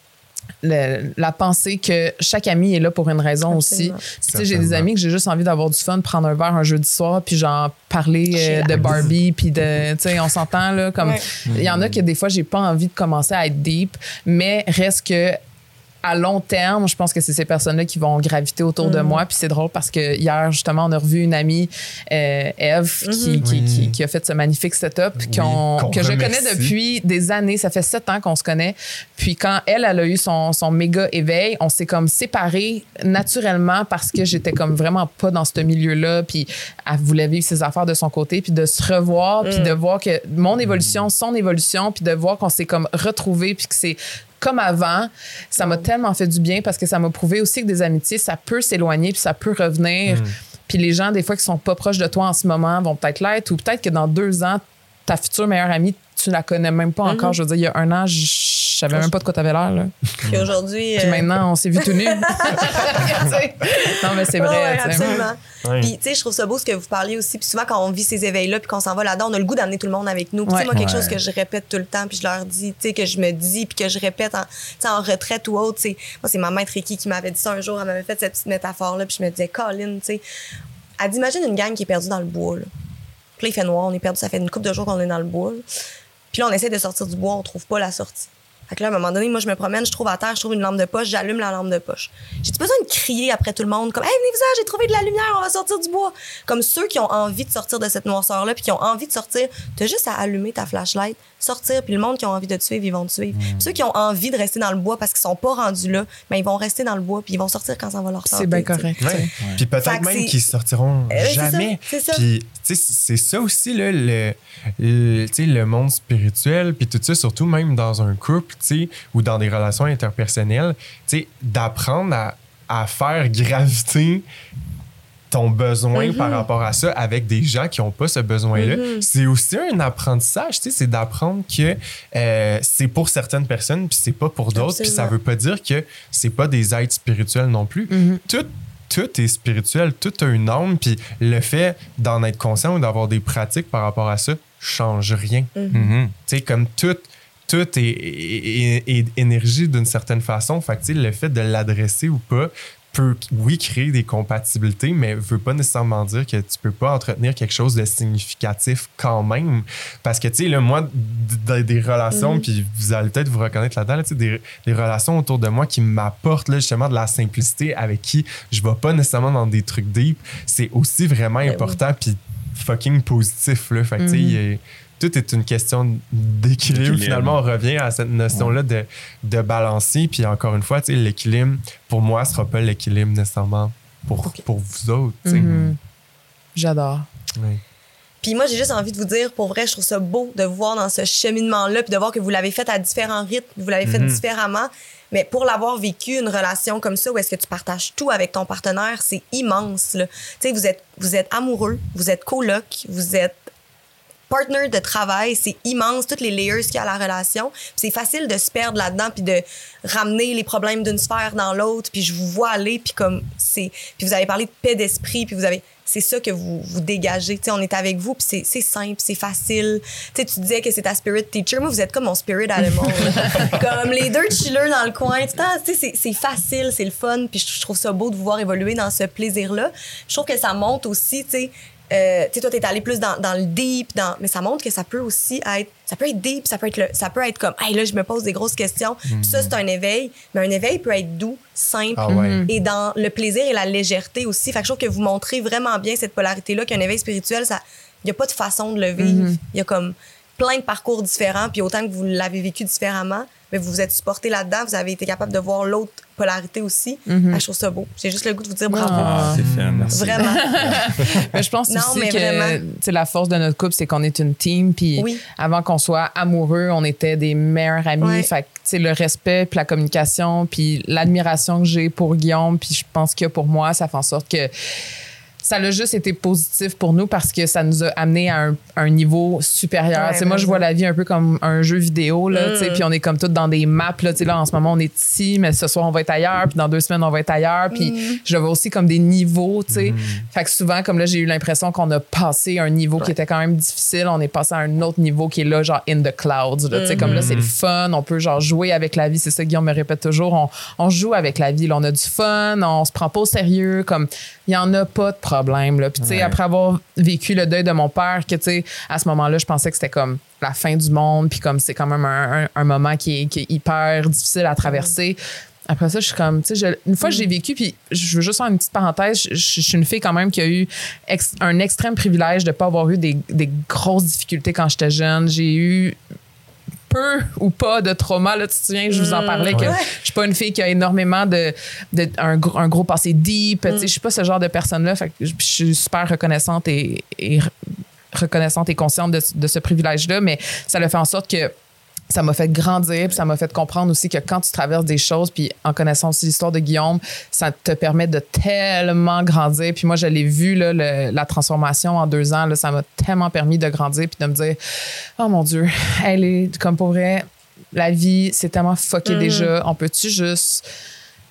Le- la pensée que chaque ami est là pour une raison Absolument. aussi. Tu sais, j'ai des amis que j'ai juste envie d'avoir du fun, prendre un verre un jeudi soir, puis genre parler euh, de. Barbie, puis de, tu sais, on s'entend là, comme Ouais. il y en a que des fois j'ai pas envie de commencer à être deep, mais reste que à long terme, je pense que c'est ces personnes-là qui vont graviter autour Mm. de moi. Puis c'est drôle parce que hier, justement, on a revu une amie, euh, Eve, qui, Mm-hmm. qui, Oui. qui- qui a fait ce magnifique setup Oui, que je connais depuis des années. Ça fait sept ans qu'on se connaît. Puis quand elle, elle a eu son, son méga éveil, on s'est comme séparés naturellement parce que j'étais comme vraiment pas dans ce milieu-là. Puis elle voulait vivre ses affaires de son côté. Puis de se revoir, puis de voir que mon évolution, son évolution, puis de voir qu'on s'est comme retrouvés, puis que c'est comme avant, ça m'a tellement fait du bien parce que ça m'a prouvé aussi que des amitiés, ça peut s'éloigner puis ça peut revenir. Puis les gens, des fois, qui sont pas proches de toi en ce moment, vont peut-être l'être ou peut-être que dans deux ans, ta future meilleure amie, tu la connais même pas encore. Je veux dire, il y a un an, je je savais même pas de quoi t'avais l'air. Là. Puis aujourd'hui. Puis euh, maintenant, on s'est vu tout nu. non, mais c'est vrai. Ouais, tu sais. absolument. Ouais. Puis, tu sais, je trouve ça beau ce que vous parliez aussi. Puis souvent, quand on vit ces éveils-là, puis qu'on s'en va là-dedans, on a le goût d'amener tout le monde avec nous. Puis, tu sais, Ouais. moi, quelque Ouais. chose que je répète tout le temps, puis je leur dis, tu sais, que je me dis, puis que je répète en, tu sais, en retraite ou autre, tu sais. Moi, c'est ma maître Ricky qui m'avait dit ça un jour. Elle m'avait fait cette petite métaphore-là, puis je me disais, Colin, tu sais. Elle dit, imagine une gang qui est perdue dans le bois, là. Puis là, il fait noir, on est perdu. Ça fait une couple de jours qu'on est dans le bois. là. Puis là, on essaie de sortir du bois, on trouve pas la sortie. Fait que là, à un moment donné, moi, je me promène, je trouve à terre, je trouve une lampe de poche, j'allume la lampe de poche. J'ai-tu besoin de crier après tout le monde, comme, hey, venez-vous j'ai trouvé de la lumière, on va sortir du bois? Comme ceux qui ont envie de sortir de cette noirceur-là, puis qui ont envie de sortir, t'as juste à allumer ta flashlight, sortir, puis le monde qui ont envie de te suivre, ils vont te suivre. Puis ceux qui ont envie de rester dans le bois parce qu'ils sont pas rendus là, ben, ils vont rester dans le bois, puis ils vont sortir quand ça va leur tenter. C'est bien correct. Ouais. Puis peut-être même qu'ils sortiront Euh, jamais. c'est ça. Puis tu sais, c'est ça aussi là, le, le, monde spirituel, puis tout ça, surtout même dans un couple, sais, ou dans des relations interpersonnelles, tu sais, d'apprendre à, à faire graviter ton besoin Mhm. par rapport à ça avec des gens qui n'ont pas ce besoin-là. Mhm. C'est aussi un apprentissage, tu sais, c'est d'apprendre que euh, c'est pour certaines personnes, puis c'est pas pour d'autres, puis ça veut pas dire que c'est pas des êtres spirituels non plus. Mhm. Tout, tout est spirituel, tout a une âme, puis le fait d'en être conscient ou d'avoir des pratiques par rapport à ça change rien. Tu sais, comme tout, tout est, est- énergie d'une certaine façon. Fait que, le fait de l'adresser ou pas peut, oui, créer des compatibilités, mais veut pas nécessairement dire que tu peux pas entretenir quelque chose de significatif quand même. Parce que, tu sais, là, moi, d- d- des relations, puis vous allez peut-être vous reconnaître là-dedans, là, des, des relations autour de moi qui m'apportent, justement, de la simplicité avec qui je vais pas nécessairement dans des trucs deep, c'est aussi vraiment Ben oui. important, puis fucking positif, là. Fait que, tu sais, Mhm. Tout est une question d'équilibre. Finalement, on revient à cette notion-là de, de balancer. Puis encore une fois, l'équilibre, pour moi, ne sera pas l'équilibre nécessairement pour, pour vous autres. Mhm. J'adore. Puis moi, j'ai juste envie de vous dire, pour vrai, je trouve ça beau de vous voir dans ce cheminement-là, puis de voir que vous l'avez fait à différents rythmes, vous l'avez fait Mhm. différemment. Mais pour l'avoir vécu, une relation comme ça, où est-ce que tu partages tout avec ton partenaire, c'est immense. là. Tu sais, vous êtes, vous êtes amoureux, vous êtes coloc, vous êtes partner de travail, c'est immense, toutes les layers qu'il y a à la relation. C'est facile de se perdre là-dedans, puis de ramener les problèmes d'une sphère dans l'autre, puis je vous vois aller, puis comme c'est... Puis vous avez parlé de paix d'esprit, puis vous avez... C'est ça que vous, vous dégagez. Tu sais, on est avec vous, puis c'est- simple, c'est facile. Tu sais, tu disais que c'est ta spirit teacher. Moi, vous êtes comme mon spirit animal. comme les deux chillers dans le coin. Sais, c'est- facile, c'est le fun, puis je je trouve ça beau de vous voir évoluer dans ce plaisir-là. Je trouve que ça monte aussi, tu sais, euh, tu sais, toi, t'es allé plus dans, dans le deep, dans, mais ça montre que ça peut aussi être, ça peut être deep, ça peut être, le- ça peut être comme, hey, là, je me pose des grosses questions. Puis ça, c'est un éveil, mais un éveil peut être doux, simple, Ah ouais. et dans le plaisir et la légèreté aussi. Fait que je trouve que vous montrez vraiment bien cette polarité-là, qu'un éveil spirituel, ça, il y a pas de façon de le vivre. Il y a comme plein de parcours différents, puis autant que vous l'avez vécu différemment, mais vous vous êtes supporté là-dedans, vous avez été capable de voir l'autre polarité aussi. Fait que je trouve ça beau. J'ai juste le goût de vous dire bravo. Ah, c'est fait, merci. Vraiment. Mais je pense Non, aussi mais que vraiment. tu sais, la force de notre couple, c'est qu'on est une team. Puis Oui. avant qu'on soit amoureux, on était des meilleurs amis. Ouais. Fait que, tu sais, le respect, puis la communication, puis l'admiration que j'ai pour Guillaume, puis je pense que pour moi, ça fait en sorte que ça a juste été positif pour nous parce que ça nous a amené à un, un niveau supérieur. Ouais, Tu sais, moi, je vraiment. vois la vie un peu comme un jeu vidéo, là, tu sais, Mm. puis on est comme toutes dans des maps. Là, tu sais, là, en ce moment, on est ici, mais ce soir, on va être ailleurs, puis dans deux semaines, on va être ailleurs. Puis Mm. je vois aussi comme des niveaux, tu sais. Fait que souvent, comme là, j'ai eu l'impression qu'on a passé un niveau qui était quand même difficile. On est passé à un autre niveau qui est là, genre in the clouds. là, tu sais, Comme là, c'est le fun. On peut genre jouer avec la vie. C'est ça, Guillaume me répète toujours. On, on joue avec la vie. là. on a du fun. On se prend pas au sérieux. Comme, il y en a pas de problème. Là. Puis, tu sais, Ouais. après avoir vécu le deuil de mon père, que, tu sais, à ce moment-là, je pensais que c'était comme la fin du monde. Puis, comme c'est quand même un, un- un moment qui est, qui est hyper difficile à traverser. Après ça, je suis comme, tu sais, une fois que j'ai vécu, puis je veux juste faire une petite parenthèse, je, je suis une fille quand même qui a eu ex- un extrême privilège de pas avoir eu des, des grosses difficultés quand j'étais jeune. J'ai eu peu ou pas de trauma. Là, tu te souviens, je vous en parlais que Ouais. je suis pas une fille qui a énormément de, de un, gros- un gros passé deep. Sais, Je suis pas ce genre de personne-là. Je suis super reconnaissante et, et re- reconnaissante et consciente de, de ce privilège-là, mais ça le fait en sorte que ça m'a fait grandir, puis ça m'a fait comprendre aussi que quand tu traverses des choses, puis en connaissant aussi l'histoire de Guillaume, ça te permet de tellement grandir. Puis moi, je l'ai vu, là, le- la transformation en deux ans, là, ça m'a tellement permis de grandir, puis de me dire, oh mon Dieu, elle est comme pour vrai, la vie, c'est tellement fucké déjà. On peut-tu juste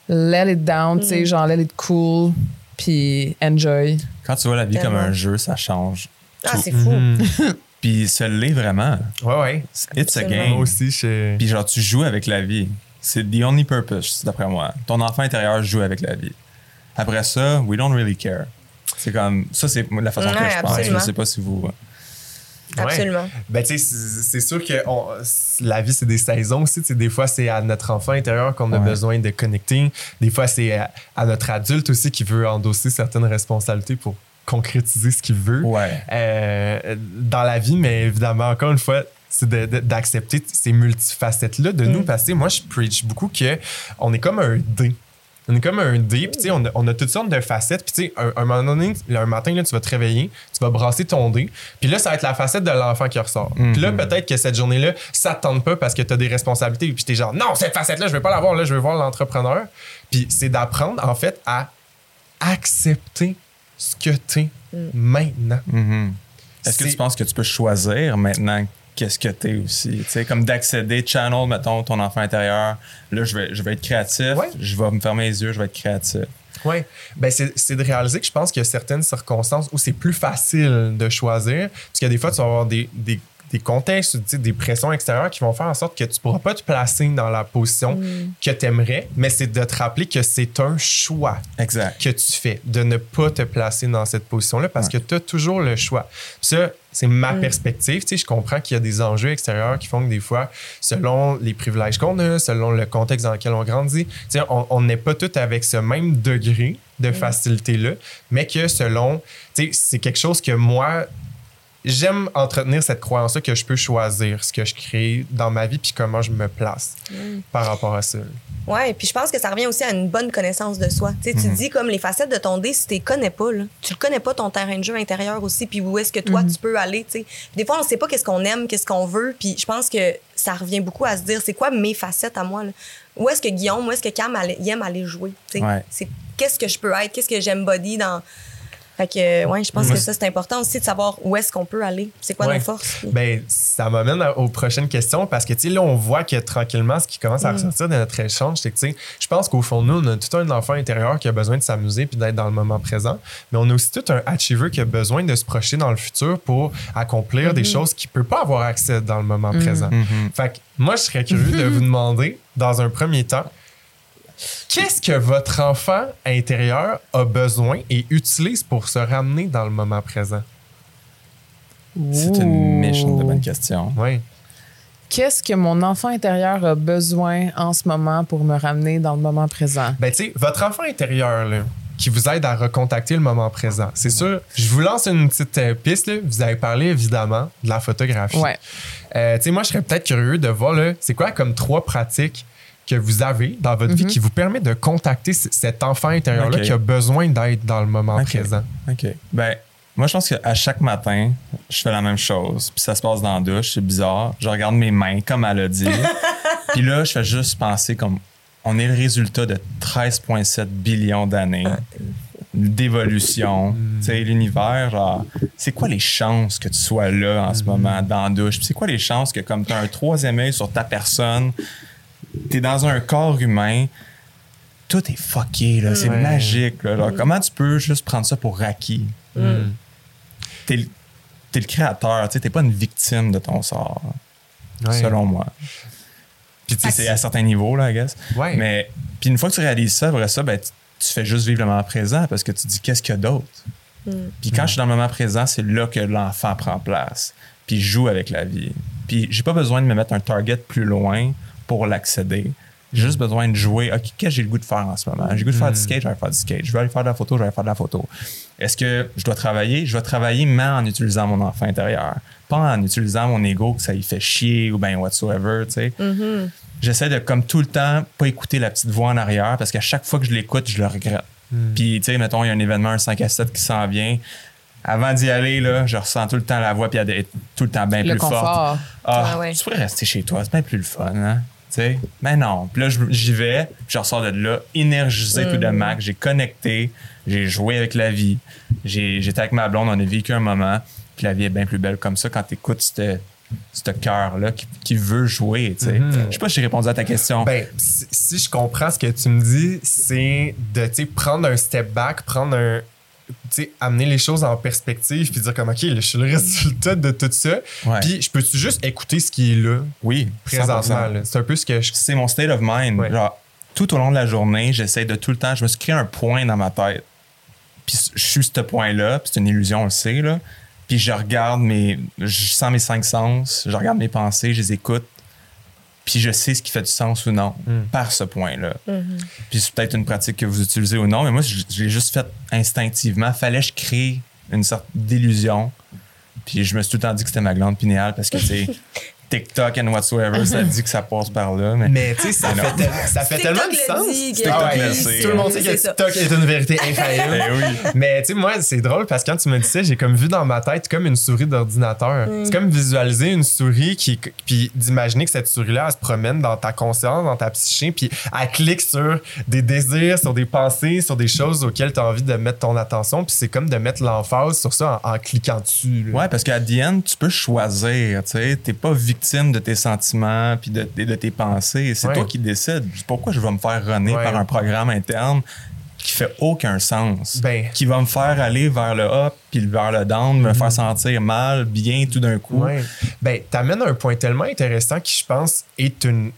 let it down, tu sais, genre let it cool, puis enjoy. Quand tu vois la vie comme un jeu, ça change. Ah, c'est fou. Puis ça l'est vraiment. Ouais, ouais. It's a Absolument. game. Moi aussi, je. Puis genre, tu joues avec la vie. C'est the only purpose, d'après moi. Ton enfant intérieur joue avec la vie. Après ça, we don't really care. C'est comme, ça, c'est la façon que Ouais, je pense. absolument. Je sais pas si vous. Ouais. Absolument. Ben, tu sais, c'est sûr que on- la vie, c'est des saisons aussi. Tu sais, des fois, c'est à notre enfant intérieur qu'on a Ouais. besoin de connecter. Des fois, c'est à, à notre adulte aussi qui veut endosser certaines responsabilités pour concrétiser ce qu'il veut Ouais. euh, dans la vie. Mais évidemment, encore une fois, c'est d'accepter ces multifacettes-là de nous. Parce que moi, je preach beaucoup que on est comme un dé. On est comme un dé, puis tu sais, on a, on a toutes sortes de facettes. Puis tu sais, un, un moment donné, un matin, là, tu vas te réveiller, tu vas brasser ton dé, puis là, ça va être la facette de l'enfant qui ressort. Puis là, peut-être que cette journée-là, ça te tente pas parce que tu as des responsabilités, puis t'es genre, non, cette facette-là, je vais pas l'avoir, là, je veux voir l'entrepreneur. Puis c'est d'apprendre, en fait, à accepter ce que tu es maintenant. Mhm. Est-ce que tu penses que tu peux choisir maintenant qu'est-ce que tu es aussi? Tu sais, comme d'accéder, channel, mettons, ton enfant intérieur. Là, je vais, je vais être créatif. Ouais. Je vais me fermer les yeux, je vais être créatif. Oui, ben c'est c'est de réaliser que je pense qu'il y a certaines circonstances où c'est plus facile de choisir. Parce que des fois, tu vas avoir des, des, des contextes, des pressions extérieures qui vont faire en sorte que tu ne pourras pas te placer dans la position que tu aimerais, mais c'est de te rappeler que c'est un choix Exact. que tu fais de ne pas te placer dans cette position-là parce que tu as toujours le choix. Ça, c'est ma perspective. Tu sais, je comprends qu'il y a des enjeux extérieurs qui font que des fois, selon les privilèges qu'on a, selon le contexte dans lequel on grandit, tu sais, on on n'est pas tous avec ce même degré de facilité-là, mais que selon, tu sais, c'est quelque chose que moi, j'aime entretenir cette croyance-là que je peux choisir ce que je crée dans ma vie puis comment je me place par rapport à ça. Ouais, puis je pense que ça revient aussi à une bonne connaissance de soi. Tu sais, tu dis comme les facettes de ton dé, si tu les connais pas, là, tu le connais pas ton terrain de jeu intérieur aussi, puis où est-ce que toi tu peux aller. Des fois, on sait pas qu'est-ce qu'on aime, qu'est-ce qu'on veut, puis je pense que ça revient beaucoup à se dire, c'est quoi mes facettes à moi, là? Où est-ce que Guillaume, où est-ce que Cam il aime aller jouer. Ouais. C'est qu'est-ce que je peux être, qu'est-ce que j'aime body dans. Fait que, euh, ouais, je pense que ça, c'est important aussi de savoir où est-ce qu'on peut aller, c'est quoi Ouais. nos forces. puis- Ben, ça m'amène aux prochaines questions parce que, tu sais, là, on voit que tranquillement, ce qui commence Mm. à ressortir de notre échange, c'est que, tu sais, je pense qu'au fond nous, on a tout un enfant intérieur qui a besoin de s'amuser puis d'être dans le moment présent. Mais on a aussi tout un achiever qui a besoin de se projeter dans le futur pour accomplir Mm-hmm. des choses qu'il peut pas avoir accès dans le moment présent. Mhm. Fait que moi, je serais curieux de vous demander, dans un premier temps, qu'est-ce que votre enfant intérieur a besoin et utilise pour se ramener dans le moment présent? C'est une mission de bonne question. Oui. Qu'est-ce que mon enfant intérieur a besoin en ce moment pour me ramener dans le moment présent? Ben, tu sais, votre enfant intérieur, là, qui vous aide à recontacter le moment présent. C'est sûr, je vous lance une petite euh, piste. Là. Vous avez parlé évidemment de la photographie. Ouais. Euh, tu sais, moi, je serais peut-être curieux de voir, c'est quoi comme trois pratiques que vous avez dans votre vie qui vous permet de contacter cet enfant intérieur-là qui a besoin d'être dans le moment présent. OK. Ben, moi, je pense qu'à chaque matin, je fais la même chose. Puis ça se passe dans la douche, c'est bizarre. Je regarde mes mains, comme elle a dit. Puis là, je fais juste penser comme on est le résultat de 13,7 billions d'années d'évolution. Tu sais, l'univers, genre, c'est quoi les chances que tu sois là en ce moment dans la douche? Puis c'est quoi les chances que, comme tu as un troisième œil sur ta personne, tu es dans un corps humain, tout est fucké, là. C'est Ouais. magique, là. Genre, comment tu peux juste prendre ça pour acquis? T'es le, t'es le créateur, tu sais, t'es pas une victime de ton sort, Ouais. selon moi. Puis, tu sais, c'est à certains niveaux, là, I guess. Ouais. Mais, puis une fois que tu réalises ça, après ça, ben, tu, tu fais juste vivre le moment présent parce que tu dis qu'est-ce qu'il y a d'autre? Puis quand je suis dans le moment présent, c'est là que l'enfant prend place. Puis joue avec la vie. Puis j'ai pas besoin de me mettre un target plus loin pour l'accéder. J'ai juste besoin de jouer. OK, qu'est-ce que j'ai le goût de faire en ce moment? J'ai le goût de faire du skate, je vais faire du skate. Je veux aller faire de la photo, je vais aller faire de la photo. Est-ce que je dois travailler? Je dois travailler, mais en utilisant mon enfant intérieur. Pas en utilisant mon ego que ça y fait chier ou ben whatsoever, tu sais. J'essaie de, comme tout le temps, pas écouter la petite voix en arrière parce qu'à chaque fois que je l'écoute, je le regrette. Puis, tu sais, mettons, il y a un événement, un 5 à 7 qui s'en vient. avant d'y aller, là, je ressens tout le temps la voix, puis elle est tout le temps bien Le plus forte. confort. Ah, Ah ouais. tu pourrais rester chez toi, c'est bien plus le fun, hein? Sais, mais non. Puis là, j'y vais, puis je ressors de là, énergisé tout de max. J'ai connecté, j'ai joué avec la vie. J'étais avec ma blonde, on a vécu un moment, puis la vie est bien plus belle comme ça quand tu écoutes ce cœur-là qui, qui veut jouer, tu sais. Je sais pas si j'ai répondu à ta question. Ben, si, si je comprends ce que tu me dis, c'est de prendre un step back, prendre un. Tu sais, amener les choses en perspective puis dire comme OK, là, je suis le résultat de tout ça. Ouais. Puis je peux-tu juste écouter ce qui est là? Oui, présentement? 100%. là? C'est un peu ce que je. c'est mon state of mind. Ouais. Genre, tout au long de la journée, j'essaie de tout le temps, je me suis créé un point dans ma tête. Puis je suis ce point-là, puis c'est une illusion, on le sait, là. Puis je regarde mes. Je sens mes cinq sens, je regarde mes pensées, je les écoute. Puis je sais ce qui fait du sens ou non par ce point-là. Puis c'est peut-être une pratique que vous utilisez ou non, mais moi, je, je l'ai juste fait instinctivement. Fallait que je crée une sorte d'illusion. Puis je me suis tout le temps dit que c'était ma glande pinéale parce que, tu sais, TikTok and whatsoever, ça dit que ça passe par là. Mais, Mais tu sais, ça, fait non. tel- ça fait tellement de sens. dit, Ah ouais. Tout le monde sait que ça. TikTok est une vérité infaillible. Oui. Mais tu sais, moi, c'est drôle parce que quand tu me dis ça, j'ai comme vu dans ma tête comme une souris d'ordinateur. C'est comme visualiser une souris qui. Puis d'imaginer que cette souris-là, elle se promène dans ta conscience, dans ta psyché, puis elle clique sur des désirs, sur des pensées, sur des choses auxquelles tu as envie de mettre ton attention. Puis c'est comme de mettre l'emphase sur ça en, en cliquant dessus. là. Ouais, parce qu'à the end, tu peux choisir, tu sais. T'es pas victime de tes sentiments puis de, de- de tes pensées. C'est Ouais. toi qui décides. Pourquoi je vais me faire runner Ouais. par un programme interne qui fait aucun sens? Ben. Qui va me faire aller vers le up puis vers le down, me faire sentir mal, bien tout d'un coup? Ouais. Ben, t'amènes un point tellement intéressant qui, je pense, est une,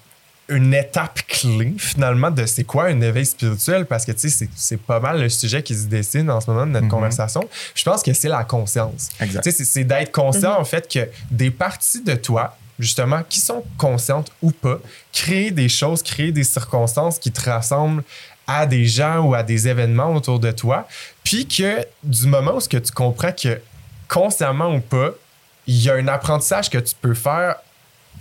une étape clé, finalement, de c'est quoi un éveil spirituel, parce que, tu sais, c'est- c'est pas mal le sujet qui se dessine en ce moment de notre conversation. Je pense que c'est la conscience. Exact. Tu sais, c'est- c'est d'être conscient, en fait, que des parties de toi, justement, qui sont conscientes ou pas, créer des choses, créer des circonstances qui te rassemblent à des gens ou à des événements autour de toi, puis que du moment où ce que tu comprends que consciemment ou pas, il y a un apprentissage que tu peux faire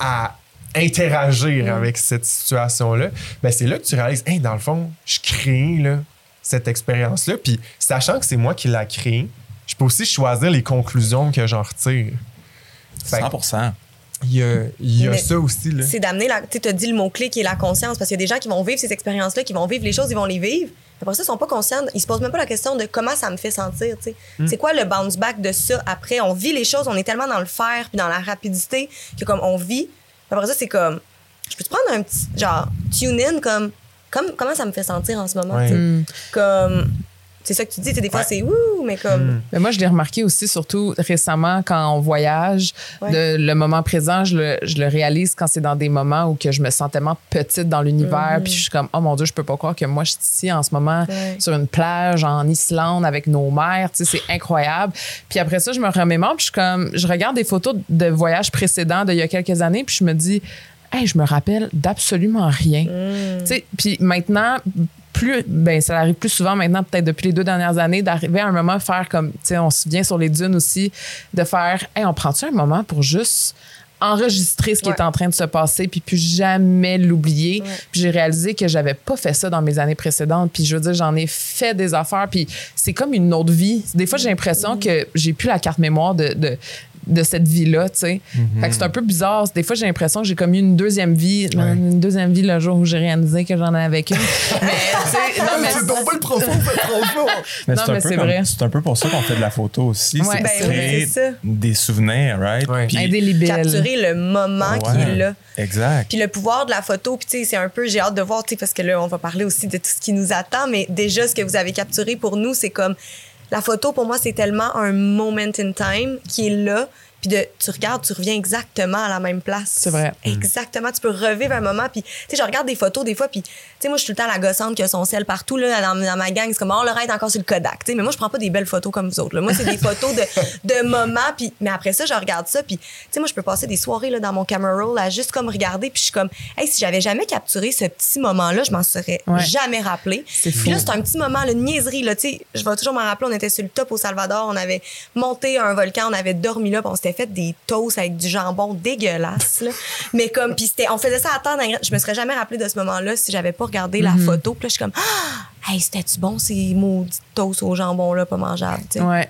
à interagir avec cette situation-là, ben c'est là que tu réalises, hey, dans le fond, je crée là, cette expérience-là, puis sachant que c'est moi qui l'a créée, je peux aussi choisir les conclusions que j'en retire. Fait que 100 il y a, il y a Mais ça aussi. C'est d'amener la. Tu as dit le mot-clé qui est la conscience, parce qu'il y a des gens qui vont vivre ces expériences-là, qui vont vivre les choses, ils vont les vivre. Après ça, ils sont pas conscients. Ils se posent même pas la question de comment ça me fait sentir. tu sais. Hmm. C'est quoi le bounce back de ça après? On vit les choses, on est tellement dans le faire puis dans la rapidité que comme on vit. Après ça, c'est comme. Je peux te prendre un petit. Genre, tune in comme. comme comment ça me fait sentir en ce moment? Ouais. Mm. Comme. C'est ça que tu dis, des fois Ouais. c'est ouh, mais comme. Mais moi, je l'ai remarqué aussi, surtout récemment, quand on voyage, Ouais. de- le moment présent, je le, je le réalise quand c'est dans des moments où que je me sens tellement petite dans l'univers, puis je suis comme, oh mon Dieu, je peux pas croire que moi, je suis ici en ce moment Ouais. sur une plage en Islande avec nos mères, tu sais, c'est incroyable. Puis après ça, je me remémore, puis je suis comme, je regarde des photos de voyages précédents d'il y a quelques années, puis je me dis, hey, je me rappelle d'absolument rien. Tu sais, puis maintenant, plus, ben, ça arrive plus souvent maintenant, peut-être depuis les deux dernières années, d'arriver à un moment faire comme, tu sais, on se vient sur les dunes aussi, de faire, hey, on prend-tu un moment pour juste enregistrer ce qui Ouais. est en train de se passer puis plus jamais l'oublier? Ouais. Puis j'ai réalisé que j'avais pas fait ça dans mes années précédentes. Puis je veux dire, j'en ai fait des affaires. Puis c'est comme une autre vie. Des fois, j'ai l'impression que j'ai plus la carte mémoire de, de, de cette vie-là, tu sais. Fait que c'est un peu bizarre. Des fois, j'ai l'impression que j'ai comme eu une deuxième vie. Une deuxième vie le jour où j'ai réalisé que j'en avais qu'une. mais, tu non, mais c'est pas le profond. Mais Non, c'est vrai. C'est un peu pour ça qu'on fait de la photo aussi. Ouais. c'est Ben créer c'est ça. des souvenirs, right? Ouais. Puis-. Capturer le moment qui est là. Exact. Puis le pouvoir de la photo, puis tu sais, c'est un peu, j'ai hâte de voir, tu sais, parce que là, on va parler aussi de tout ce qui nous attend, mais déjà, ce que vous avez capturé pour nous, c'est comme, la photo, pour moi, c'est tellement un moment in time qui est là, puis de, tu regardes, tu reviens exactement à la même place. C'est vrai. Exactement, tu peux revivre un moment, puis tu sais, je regarde des photos des fois, puis tu sais, moi, je suis tout le temps la gossante qui a son sel partout, là, dans, dans ma gang, c'est comme, oh, Lorraine est encore sur le Kodak, tu sais, mais moi, je prends pas des belles photos comme vous autres, là. Moi, c'est des photos de, de moments, puis, mais après ça, je regarde ça, puis tu sais, moi, je peux passer des soirées, là, dans mon camera roll, à juste comme regarder, puis je suis comme, hey, si j'avais jamais capturé ce petit moment-là, je m'en serais Ouais. jamais rappelé. C'est Puis fou. là, c'est un petit moment, là, une niaiserie, là, tu sais, je vais toujours m'en rappeler, on était sur le top au Salvador, on avait monté un volcan, on avait dormi là, puis on s'était fait des toasts avec du jambon dégueulasse, là. Mais comme, puis c'était, on faisait ça à temps, d'un- je me serais jamais rappelé de ce moment-là si j'avais pas regardé la photo. Puis là, je suis comme, ah, hey, c'était-tu bon ces maudits toasts au jambon, là, pas mangeables, tu sais? Ouais.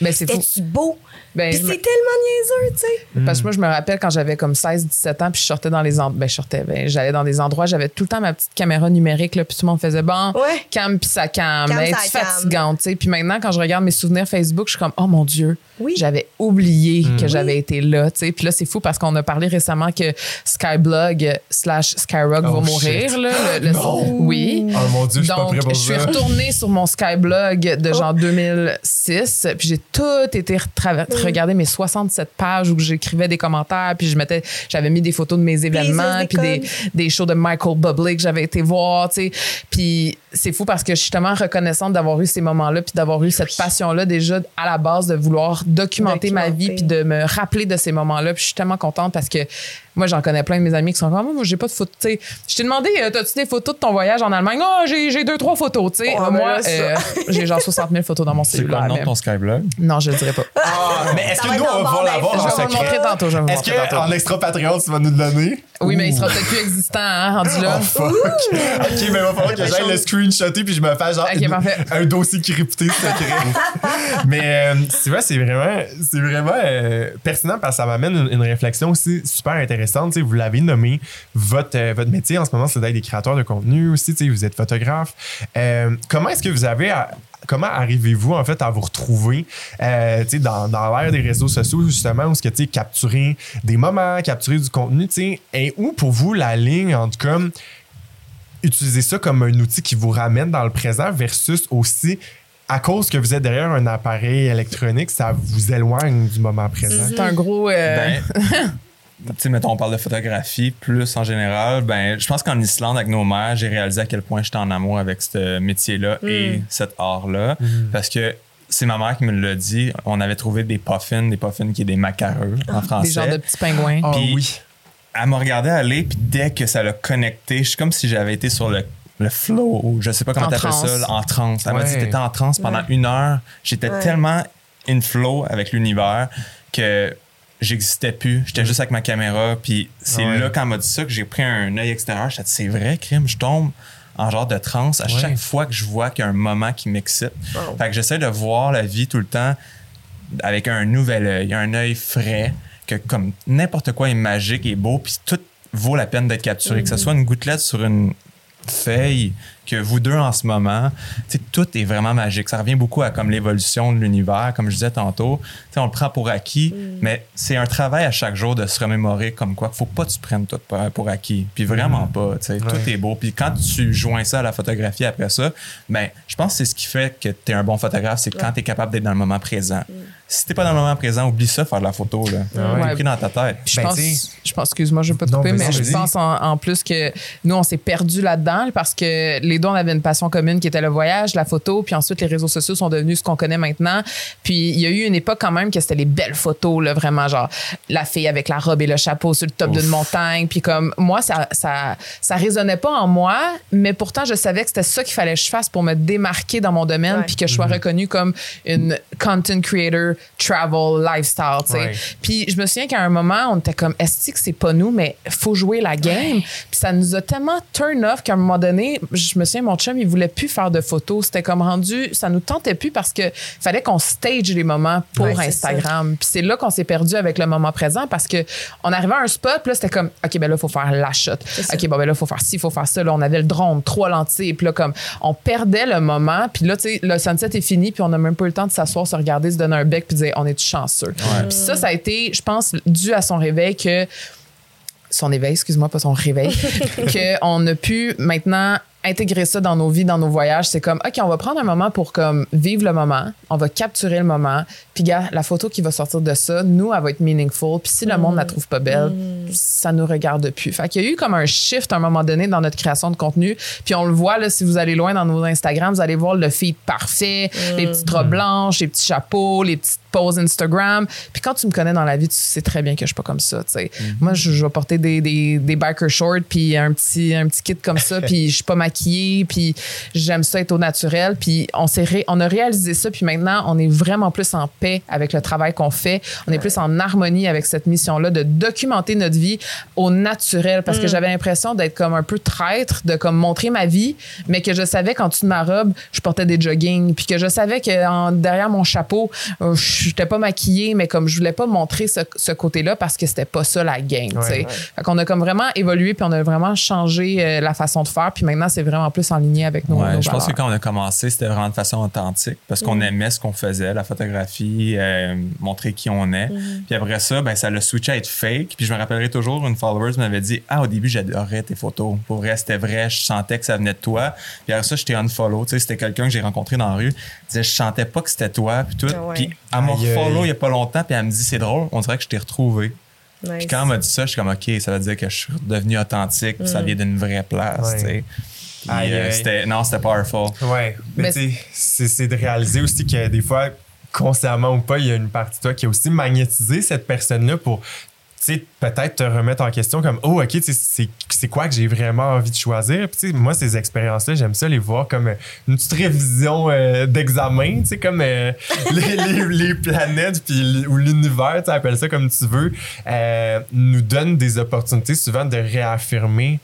Ben, c'est. C'était-tu beau? Ben, Puis me- c'est tellement niaiseux, tu sais. Parce que moi, je me rappelle quand j'avais comme 16, 17 ans, puis je sortais dans les endroits. Ben, je sortais, ben, j'allais dans des endroits, j'avais tout le temps ma petite caméra numérique, là, puis tout le monde faisait bon, Ouais. cam, puis ça cam. Cam, Hey, tu fatigante, tu sais. Puis maintenant, quand je regarde mes souvenirs Facebook, je suis comme, oh mon Dieu, Oui. j'avais oublié Mm. que j'avais été là, tu sais. Puis là, c'est fou parce qu'on a parlé récemment que Skyblog slash Skyrock Oh, va mourir, shit. là. le- le- Oui. Oh mon Dieu, je suis pas Donc, prêt pour je suis ça. retournée sur mon Skyblog de genre 2006, puis j'ai tout été retraver- regarder mes 67 pages où j'écrivais des commentaires, puis je mettais, j'avais mis des photos de mes événements, puis des, des shows de Michael Bublé que j'avais été voir, tu sais. Puis c'est fou parce que je suis tellement reconnaissante d'avoir eu ces moments-là, puis d'avoir eu cette passion-là déjà à la base de vouloir documenter, ma vie, Documenter. puis de me rappeler de ces moments-là. Puis je suis tellement contente parce que moi, j'en connais plein de mes amis qui sont comme, Ah, moi, j'ai pas de photos. Tu sais, je t'ai demandé, euh, t'as-tu des photos de ton voyage en Allemagne? Non, j'ai, j'ai deux, trois photos, tu sais. Ouais, moi, euh, j'ai genre 60 000 photos dans mon C'est quoi cellulaire. le nom de mais- ton Skyblog? Non, je le dirai pas. Ah, mais est-ce que nous, on va le l'avoir en je vais secret? montrer tantôt. Je vais Est-ce montrer tantôt. qu'en extra Patreon, tu vas nous le donner? Oui, mais il sera peut-être plus existant, hein, rendu là. Oh fuck! ok, mais il va falloir que j'aille le screenshotter puis je me fasse genre une- un dossier crypté secret. mais euh, tu vois, c'est vraiment, c'est vraiment euh, pertinent parce que ça m'amène une, une réflexion aussi super intéressante. Vous l'avez nommé, votre, euh, votre métier en ce moment, c'est d'être des créateurs de contenu aussi. Vous êtes photographe. Euh, comment est-ce que vous avez à- Comment arrivez-vous en fait à vous retrouver euh, dans, dans l'ère des réseaux sociaux justement où ce que tu sais, capturer des moments, capturer du contenu, et où pour vous la ligne entre comme utiliser ça comme un outil qui vous ramène dans le présent versus aussi à cause que vous êtes derrière un appareil électronique, ça vous éloigne du moment présent? C'est un gros. euh, Ben, sais, mettons, on parle de photographie plus en général. Ben, je pense qu'en Islande, avec nos mères, j'ai réalisé à quel point j'étais en amour avec ce métier-là et cet art-là. Parce que c'est ma mère qui me l'a dit. On avait trouvé des puffins, des puffins qui est des macareux en français. des genres de petits pingouins. Ah Puis- oui. Elle m'a regardé aller, puis dès que ça l'a connecté, je suis comme si j'avais été sur le, le flow, ou je sais pas comment En t'appelles ça, là, en transe. Elle m'a dit, t'étais en transe pendant une heure. J'étais Ouais. tellement in flow avec l'univers que j'existais plus. J'étais juste avec ma caméra, puis c'est Ouais. là, quand m'a dit ça, que j'ai pris un œil extérieur. J'ai dit, c'est vrai, crime, je tombe en genre de transe à Ouais. chaque fois que je vois qu'il y a un moment qui m'excite. Wow. Fait que j'essaie de voir la vie tout le temps avec un nouvel œil, un œil frais, que comme n'importe quoi est magique et beau, puis tout vaut la peine d'être capturé. Que ce soit une gouttelette sur une feuille, que vous deux en ce moment, tu sais, tout est vraiment magique. Ça revient beaucoup à comme l'évolution de l'univers, comme je disais tantôt. Tu sais, on le prend pour acquis, mais c'est un travail à chaque jour de se remémorer comme quoi. Faut pas que tu prennes tout pour, acquis. Puis vraiment pas. Tu sais, Ouais. Tout est beau. Puis quand tu joins ça à la photographie après ça, ben, je pense que c'est ce qui fait que tu es un bon photographe, c'est quand tu es capable d'être dans le moment présent. Si t'es pas dans le moment présent, oublie ça, faire de la photo. Là. ouais. T'es pris dans ta tête. Je Ben, pense, je pense, excuse-moi, je vais pas te couper, mais je pense en, en plus que nous, on s'est perdus là-dedans parce que les deux, on avait une passion commune qui était le voyage, la photo, puis ensuite les réseaux sociaux sont devenus ce qu'on connaît maintenant. Puis il y a eu une époque quand même que c'était les belles photos, là, vraiment, genre la fille avec la robe et le chapeau sur le top d'une montagne. Puis comme moi, ça, ça, ça résonnait pas en moi, mais pourtant, je savais que c'était ça qu'il fallait que je fasse pour me démarquer dans mon domaine, Ouais. puis que je sois reconnue comme une content creator, travel, lifestyle, tu sais. Ouais. Puis je me souviens qu'à un moment, on était comme, est-ce que c'est pas nous, mais faut jouer la game. Puis ça nous a tellement turn off qu'à un moment donné, je me souviens, mon chum, il voulait plus faire de photos. C'était comme rendu, ça nous tentait plus parce que fallait qu'on stage les moments pour Ouais, Instagram. Puis c'est là qu'on s'est perdu avec le moment présent parce que on arrivait à un spot, puis là, c'était comme, OK, ben là, faut faire la shot. OK, bon, ben là, faut faire ci, faut faire ça. Là, on avait le drone, trois lentilles, puis là, comme, on perdait le moment. Puis là, tu sais, le sunset est fini, puis on n'a même pas eu le temps de s'asseoir, se regarder, se donner un bec, puis dire, on est chanceux. Puis ça, ça a été, je pense, dû à son réveil que son éveil, excuse-moi, pas son réveil, qu'on a pu maintenant intégrer ça dans nos vies, dans nos voyages. C'est comme, OK, on va prendre un moment pour comme vivre le moment, on va capturer le moment, puis gars, la photo qui va sortir de ça, nous, elle va être meaningful. Puis si le monde la trouve pas belle, ça nous regarde plus. Fait qu'il y a eu comme un shift à un moment donné dans notre création de contenu. Puis on le voit, là, si vous allez loin dans nos Instagram, vous allez voir le feed parfait, les petites robes blanches, les petits chapeaux, les petites poses Instagram. Puis quand tu me connais dans la vie, tu sais très bien que je suis pas comme ça, tu sais. Moi, je, je vais porter des, des, des biker shorts, puis un petit, un petit kit comme ça, puis je suis pas maquillée puis j'aime ça être au naturel. Puis on, ré- on a réalisé ça, puis maintenant, on est vraiment plus en paix avec le travail qu'on fait. On est plus en harmonie avec cette mission-là de documenter notre vie au naturel, parce que j'avais l'impression d'être comme un peu traître, de comme montrer ma vie, mais que je savais qu'en dessous de ma robe, je portais des jogging, puis que je savais que en- derrière mon chapeau, euh, je n'étais pas maquillée, mais comme je voulais pas montrer ce, ce côté-là parce que c'était pas ça la game, tu sais. Ouais. Fait qu'on a comme vraiment évolué, puis on a vraiment changé euh, la façon de faire, puis maintenant c'est vraiment plus en ligne avec nos, Ouais, nos je pense que quand on a commencé, c'était vraiment de façon authentique parce qu'on aimait ce qu'on faisait, la photographie, euh, montrer qui on est. Puis après ça, ben, ça l'a switché à être fake. Puis je me rappellerai toujours, une follower m'avait dit Ah, au début, j'adorais tes photos. Pour vrai, c'était vrai, je sentais que ça venait de toi. Puis après ça, j'étais unfollow. Tu sais, c'était quelqu'un que j'ai rencontré dans la rue. Il disait Je sentais pas que c'était toi. Puis tout. Ouais. Puis elle m'a follow il y a pas longtemps. Puis elle me dit C'est drôle, on dirait que je t'ai retrouvé. Nice. Puis quand elle m'a dit ça, je suis comme OK, ça veut dire que je suis devenu authentique. Puis ça vient d'une vraie place. Ouais. Puis, euh, aïe. c'était- non, c'était powerful. Ouais, mais, Mais- tu sais, c'est c'est de réaliser aussi que des fois, consciemment ou pas, il y a une partie de toi qui a aussi magnétisé cette personne-là pour, tu sais, peut-être te remettre en question comme, oh, OK, tu sais, c'est c'est quoi que j'ai vraiment envie de choisir? Puis, tu sais, moi, ces expériences-là, j'aime ça les voir comme euh, une petite révision euh, d'examen, tu sais, comme euh, les, les- les planètes puis ou l'univers, tu sais, appelle ça comme tu veux, euh, nous donne des opportunités souvent de réaffirmer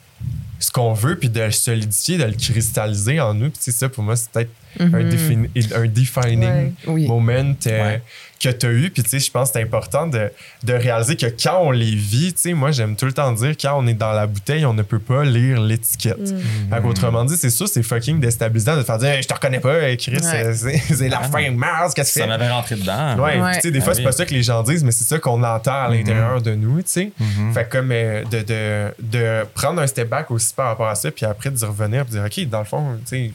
ce qu'on veut, puis de le solidifier, de le cristalliser en nous. Puis c'est ça, pour moi, c'est peut-être un, défini- un defining Ouais. Moment euh, Ouais. que tu as eu. Puis tu sais, je pense que c'est important de, de réaliser que quand on les vit, tu sais, moi, j'aime tout le temps dire, quand on est dans la bouteille, on ne peut pas lire l'étiquette. Fait qu'autrement dit, c'est sûr, c'est fucking déstabilisant de te faire dire, Hey, je te reconnais pas, hey, Chris, Ouais. c'est- c'est c'est la Ah. fin de mars, qu'est-ce que Ça tu fais? m'avait rentré dedans. Ouais, tu sais, des fois, Ah c'est oui. pas ça que les gens disent, mais c'est ça qu'on entend à l'intérieur de nous, tu sais. Mhm. Fait que comme euh, de, de, de prendre un step back aussi par rapport à ça, puis après d'y revenir, puis dire, OK, dans le fond, tu sais,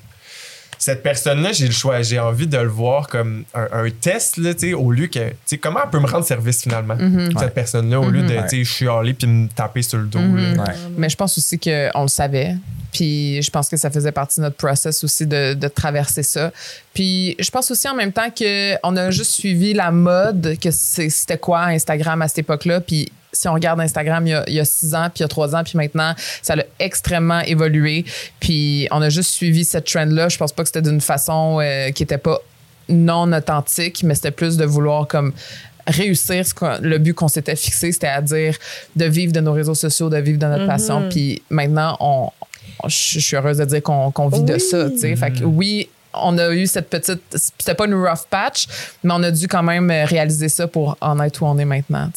cette personne-là, j'ai le choix, j'ai envie de le voir comme un, un test, là, tu sais, au lieu que, tu sais, comment elle peut me rendre service finalement, cette Ouais. personne-là, au lieu de, Ouais. tu sais, chialer puis me taper sur le dos. Mhm. là. Mais je pense aussi qu'on le savait. Puis je pense que ça faisait partie de notre process aussi de, de traverser ça. Puis je pense aussi en même temps qu'on a juste suivi la mode, que c'était quoi Instagram à cette époque-là. Puis si on regarde Instagram il y, a, il y a six ans, puis il y a trois ans, puis maintenant, ça a extrêmement évolué. Puis on a juste suivi cette trend-là. Je pense pas que c'était d'une façon euh, qui était pas non authentique, mais c'était plus de vouloir comme réussir ce le but qu'on s'était fixé, c'était à dire de vivre de nos réseaux sociaux, de vivre de notre passion. Puis maintenant, on, on- je suis heureuse de dire qu'on vit de ça. sais. Fait que oui, on a eu cette petite. C'était pas une rough patch, mais on a dû quand même euh, réaliser ça pour en être où on est maintenant.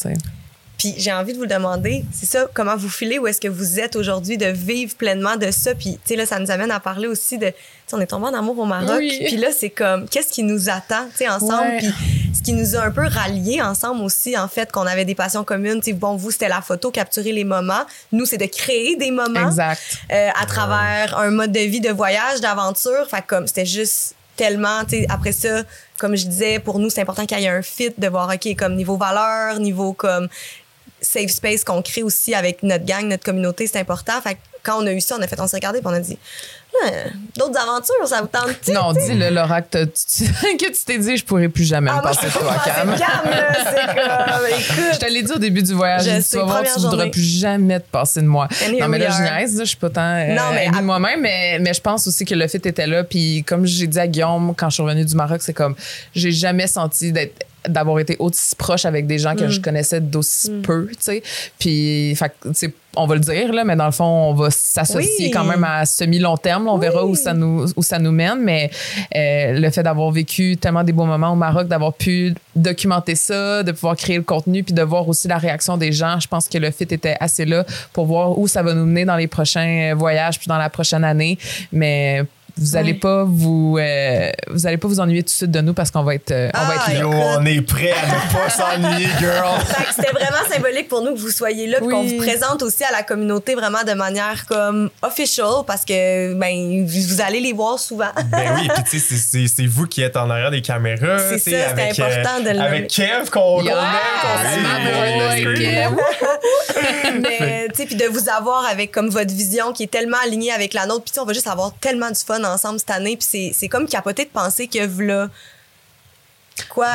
Puis j'ai envie de vous demander, c'est ça, comment vous filez, où est-ce que vous êtes aujourd'hui de vivre pleinement de ça? Puis, tu sais, là, ça nous amène à parler aussi de, on est tombé en amour au Maroc. Oui. Puis là, c'est comme, qu'est-ce qui nous attend, tu sais, ensemble? Ouais. Puis ce qui nous a un peu ralliés ensemble aussi, en fait, qu'on avait des passions communes. Tu sais, bon, vous, c'était la photo, capturer les moments. Nous, c'est de créer des moments Exact. euh, à travers un mode de vie de voyage, d'aventure. Fait que comme c'était juste tellement, tu sais, après ça, comme je disais, pour nous, c'est important qu'il y ait un fit de voir, OK, comme niveau valeur, niveau comme safe space qu'on crée aussi avec notre gang, notre communauté, c'est important. Fait que quand on a eu ça, on a fait, on s'est regardé puis on a dit, Ah, d'autres aventures, ça vous tente-tu? Non, dis-le, Laura, que, tu- t'es dit, je pourrais plus jamais Ah, me passer de toi, Cam. Je te l'ai dit au début du voyage. Tu vas voir, tu voudras plus jamais te passer de moi. Non, mais là, je niaise, je suis pas tant euh, Non, moi-même, mais, mais je pense aussi que le fit était là. Puis comme j'ai dit à Guillaume quand je suis revenue du Maroc, c'est comme, j'ai jamais senti d'être d'avoir été aussi proche avec des gens que Mm. je connaissais d'aussi peu, tu sais. Puis, fait on va le dire, là, mais dans le fond, on va s'associer Oui. quand même à semi-long terme. là. On verra où ça nous, où ça nous mène, mais euh, le fait d'avoir vécu tellement des beaux moments au Maroc, d'avoir pu documenter ça, de pouvoir créer le contenu, puis de voir aussi la réaction des gens, je pense que le fit était assez là pour voir où ça va nous mener dans les prochains voyages, puis dans la prochaine année. Mais vous allez Ouais. pas vous euh, vous allez pas vous ennuyer tout de suite de nous parce qu'on va être euh, on va Ah, être là. Yo, on est prêt à ne pas s'ennuyer, girl. C'était vraiment symbolique pour nous que vous soyez là, Oui. qu'on vous présente aussi à la communauté vraiment de manière comme official, parce que ben vous allez les voir souvent. Ben oui, puis tu sais, c'est- vous qui êtes en arrière des caméras. C'est ça, avec, euh, important de le. Avec Kev, qu'on qu'on Yeah, aime, qu'on Kev. Mais tu sais, puis de vous avoir avec comme votre vision qui est tellement alignée avec la nôtre, puis tu sais, on va juste avoir tellement du fun ensemble cette année, puis c'est comme capoté de penser que là quoi,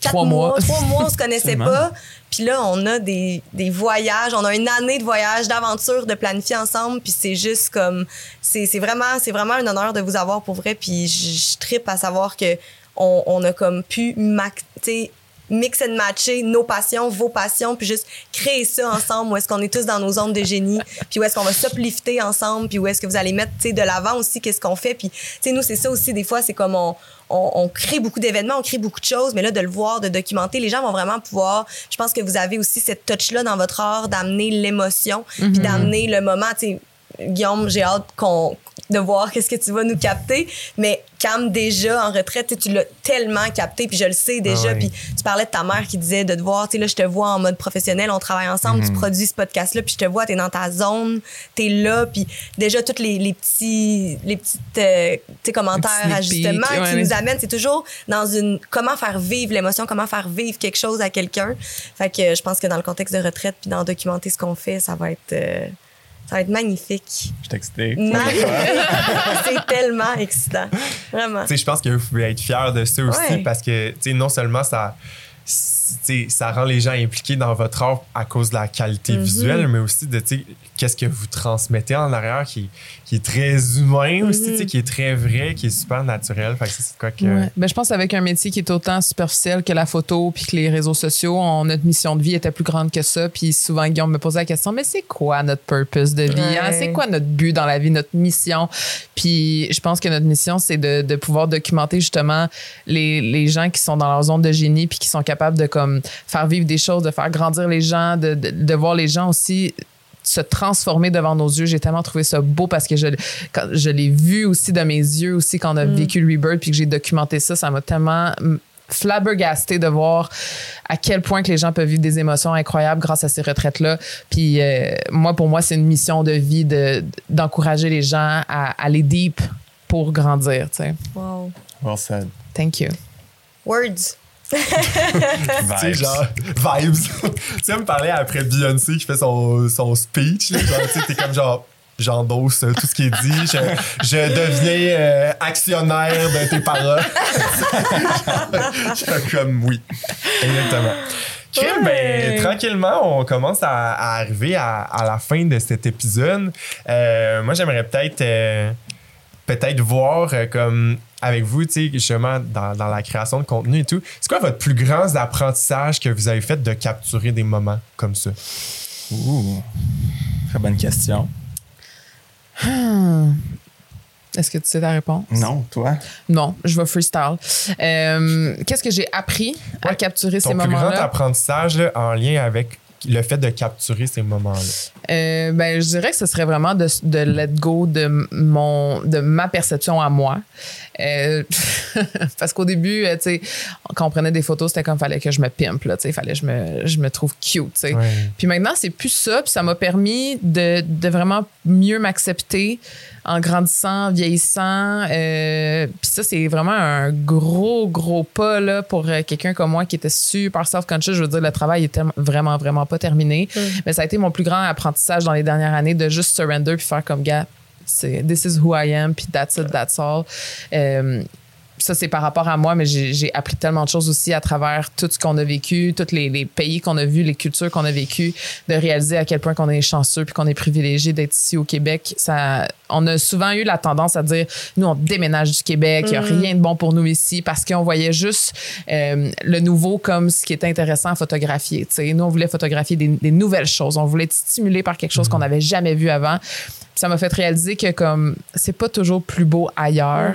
quatre Trois mois, mois. trois mois, on se connaissait pas. Puis là, on a des, des voyages, on a une année de voyage, d'aventure, de planifier ensemble. Puis c'est juste comme, c'est vraiment, c'est vraiment un honneur de vous avoir pour vrai. Puis je, je trippe à savoir que on, on a comme pu tu sais, mix and matcher nos passions, vos passions, puis juste créer ça ensemble où est-ce qu'on est tous dans nos zones de génie, puis où est-ce qu'on va s'uplifter ensemble, puis où est-ce que vous allez mettre de l'avant aussi qu'est-ce qu'on fait. Puis nous, c'est ça aussi, des fois, c'est comme on, on, on crée beaucoup d'événements, on crée beaucoup de choses, mais là, de le voir, de documenter, les gens vont vraiment pouvoir. Je pense que vous avez aussi cette touch-là dans votre art d'amener l'émotion, puis d'amener le moment. Guillaume, j'ai hâte qu'on de voir qu'est-ce que tu vas nous capter, mais Cam déjà en retraite, tu sais, tu l'as tellement capté, puis je le sais déjà, Ah ouais. puis tu parlais de ta mère qui disait de te voir, tu sais là, je te vois en mode professionnel, on travaille ensemble, tu produis ce podcast là, puis je te vois, tu es dans ta zone, tu es là, puis déjà tous les, les petits les petites euh, commentaires, Les petits sneak ajustements qui ouais, nous amènent, c'est toujours dans une comment faire vivre l'émotion, comment faire vivre quelque chose à quelqu'un. Fait que je pense que dans le contexte de retraite puis d'en documenter ce qu'on fait, ça va être euh, ça va être magnifique. Je suis excité. C'est tellement excitant. Vraiment. Tu sais, je pense que vous pouvez être fiers de ça aussi Ouais. parce que, tu sais, non seulement ça, ça rend les gens impliqués dans votre art à cause de la qualité Mhm. visuelle, mais aussi de, qu'est-ce que vous transmettez en arrière qui, qui est très humain aussi, tu sais, qui est très vrai, qui est super naturel. Fait que c'est quoi que. Ouais. Ben, je pense avec un métier qui est autant superficiel que la photo puis que les réseaux sociaux, on- notre mission de vie était plus grande que ça. Puis souvent, Guillaume me posait la question, mais c'est quoi notre purpose de vie? Ouais. hein? C'est quoi notre but dans la vie, notre mission? Puis je pense que notre mission, c'est de, de pouvoir documenter justement les, les gens qui sont dans leur zone de génie puis qui sont capables de comme faire vivre des choses, de faire grandir les gens, de, de, de voir les gens aussi se transformer devant nos yeux. J'ai tellement trouvé ça beau parce que je, quand je l'ai vu aussi de mes yeux aussi quand on a vécu le Rebirth puis que j'ai documenté ça. Ça m'a tellement mm, flabbergasté de voir à quel point que les gens peuvent vivre des émotions incroyables grâce à ces retraites-là. Puis euh, moi, pour moi, c'est une mission de vie de, d'encourager les gens à aller deep pour grandir. tu sais. Wow. Well said. Thank you. Words. Tu sais, Vibes. genre, vibes. tu sais, me parler après Beyoncé qui fait son, son speech, là, genre, tu sais, t'es comme genre, j'endosse tout ce qui est dit, je, je deviens euh, actionnaire de tes paroles. je suis comme, oui, exactement. Ben, tranquillement, on commence à, à arriver à, à la fin de cet épisode. Euh, moi, j'aimerais peut-être euh, peut-être voir euh, comme avec vous, tu sais, justement, dans, dans la création de contenu et tout, c'est quoi votre plus grand apprentissage que vous avez fait de capturer des moments comme ça? Ouh. Très bonne question. Est-ce que tu sais ta réponse? Non, toi? Non, je vais freestyle. Euh, qu'est-ce que j'ai appris à Ouais. capturer Ton ces plus grand moments-là? apprentissage là, en lien avec le fait de capturer ces moments-là. Euh, ben, je dirais que ce serait vraiment de, de let go de, mon, de ma perception à moi. Euh, parce qu'au début, euh, tu sais, quand on prenait des photos, c'était comme fallait que je me pimpe, là, tu sais, fallait que je me, je me trouve cute, tu sais. Ouais. Puis maintenant, c'est plus ça, puis ça m'a permis de, de vraiment mieux m'accepter en grandissant, vieillissant. Euh, puis ça, c'est vraiment un gros, gros pas là, pour euh, quelqu'un comme moi qui était super self-conscious. Je veux dire, le travail était vraiment, vraiment pas terminé. Mais ça a été mon plus grand apprentissage dans les dernières années de juste surrender puis faire comme gars, this is who I am, that's it, that's all. Euh, ça, c'est par rapport à moi, mais j'ai appris tellement de choses aussi à travers tout ce qu'on a vécu, tous les, les pays qu'on a vus, les cultures qu'on a vécues, de réaliser à quel point qu'on est chanceux puis qu'on est privilégié d'être ici au Québec. Ça, on a souvent eu la tendance à dire, nous, on déménage du Québec, il n'y a rien de bon pour nous ici parce qu'on voyait juste euh, le nouveau comme ce qui était intéressant à photographier. tu sais. Nous, on voulait photographier des, des nouvelles choses. On voulait être stimulé par quelque chose qu'on n'avait jamais vu avant. Ça m'a fait réaliser que comme c'est pas toujours plus beau ailleurs.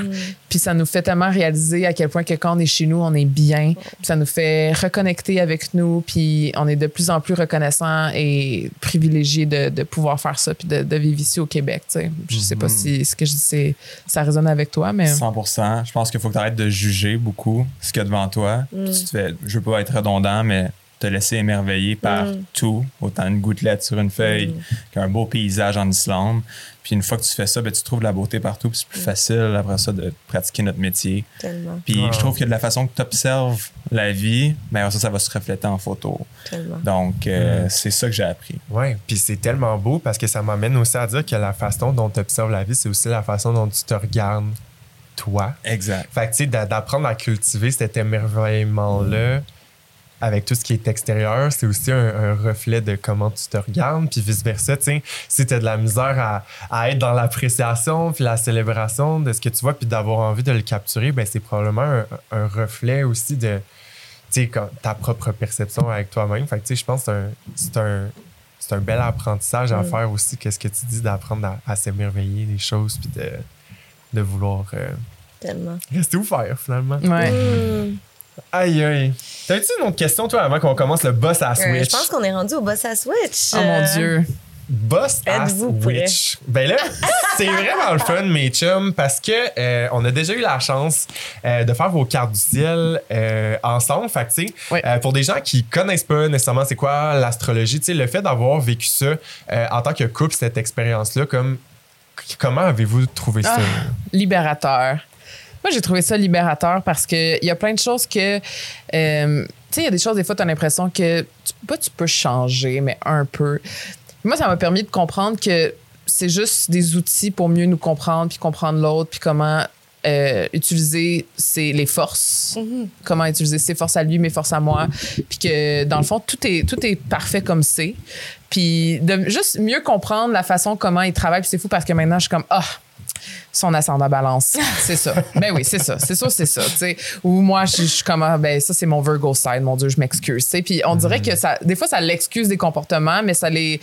Puis ça nous fait tellement réaliser à quel point que quand on est chez nous, on est bien. Puis ça nous fait reconnecter avec nous. Puis on est de plus en plus reconnaissant et privilégié de, de pouvoir faire ça puis de, de vivre ici au Québec. tu sais. Je sais pas si ce que je dis ça résonne avec toi, mais 100% Je pense qu'il faut que tu arrêtes de juger beaucoup ce qu'il y a devant toi. Mm. Tu te fais, je veux pas être redondant, mais te laisser émerveiller par Mm. tout, autant une gouttelette sur une feuille qu'un beau paysage en Islande. Puis une fois que tu fais ça, ben, tu trouves la beauté partout, puis c'est Mm. plus facile après ça de pratiquer notre métier. Tellement, Puis Wow. je trouve que de la façon que tu observes la vie, ben après ça, ça va se refléter en photo. tellement. Donc, euh, Mm. c'est ça que j'ai appris. Ouais, puis c'est tellement beau parce que ça m'amène aussi à dire que la façon dont tu observes la vie, c'est aussi la façon dont tu te regardes toi. Exact. Fait que, tu sais, d'a- d'apprendre à cultiver cet émerveillement-là avec tout ce qui est extérieur, c'est aussi un, un reflet de comment tu te regardes, puis vice-versa. Tu sais, si tu as de la misère à, à être dans l'appréciation, puis la célébration de ce que tu vois, puis d'avoir envie de le capturer, ben c'est probablement un, un reflet aussi de tu sais, quand- ta propre perception avec toi-même. Fait que, tu sais, je pense que c'est un, c'est un, c'est un bel apprentissage à faire aussi, qu'est-ce que tu dis, d'apprendre à, à s'émerveiller des choses, puis de, de vouloir euh, Tellement. rester ouvert, finalement. Ouais. Hmm. Aïe, aïe. T'as-tu une autre question, toi, avant qu'on commence le boss à Euh, Switch? je pense qu'on est rendu au boss à Switch. Oh mon Euh, Dieu. Boss à? Switch. Ben là, c'est vraiment le fun, mes chums, parce que euh, on a déjà eu la chance euh, de faire vos cartes du ciel euh, ensemble. Fait que, tu sais, Oui. euh, pour des gens qui connaissent pas nécessairement c'est quoi l'astrologie, tu sais, le fait d'avoir vécu ça euh, en tant que couple, cette expérience-là, comme comment avez-vous trouvé ça? Ah. libérateur. Moi, j'ai trouvé ça libérateur parce qu'il y a plein de choses que. euh, tu sais, il y a des choses, des fois, tu as l'impression que. Tu, pas tu peux changer, mais un peu. Moi, ça m'a permis de comprendre que c'est juste des outils pour mieux nous comprendre, puis comprendre l'autre, puis comment euh, utiliser ses, les forces, comment utiliser ses forces à lui, mes forces à moi, puis que dans le fond, tout est, tout est parfait comme c'est. Puis de juste mieux comprendre la façon comment il travaille, puis c'est fou parce que maintenant, je suis comme, ah, son ascendant balance. C'est ça. ben oui, c'est ça. C'est ça, c'est ça. Ou moi, je suis comme, ah, ben ça, c'est mon Virgo side. Mon Dieu, je m'excuse. Puis on dirait que ça, des fois, ça l'excuse des comportements, mais ça les,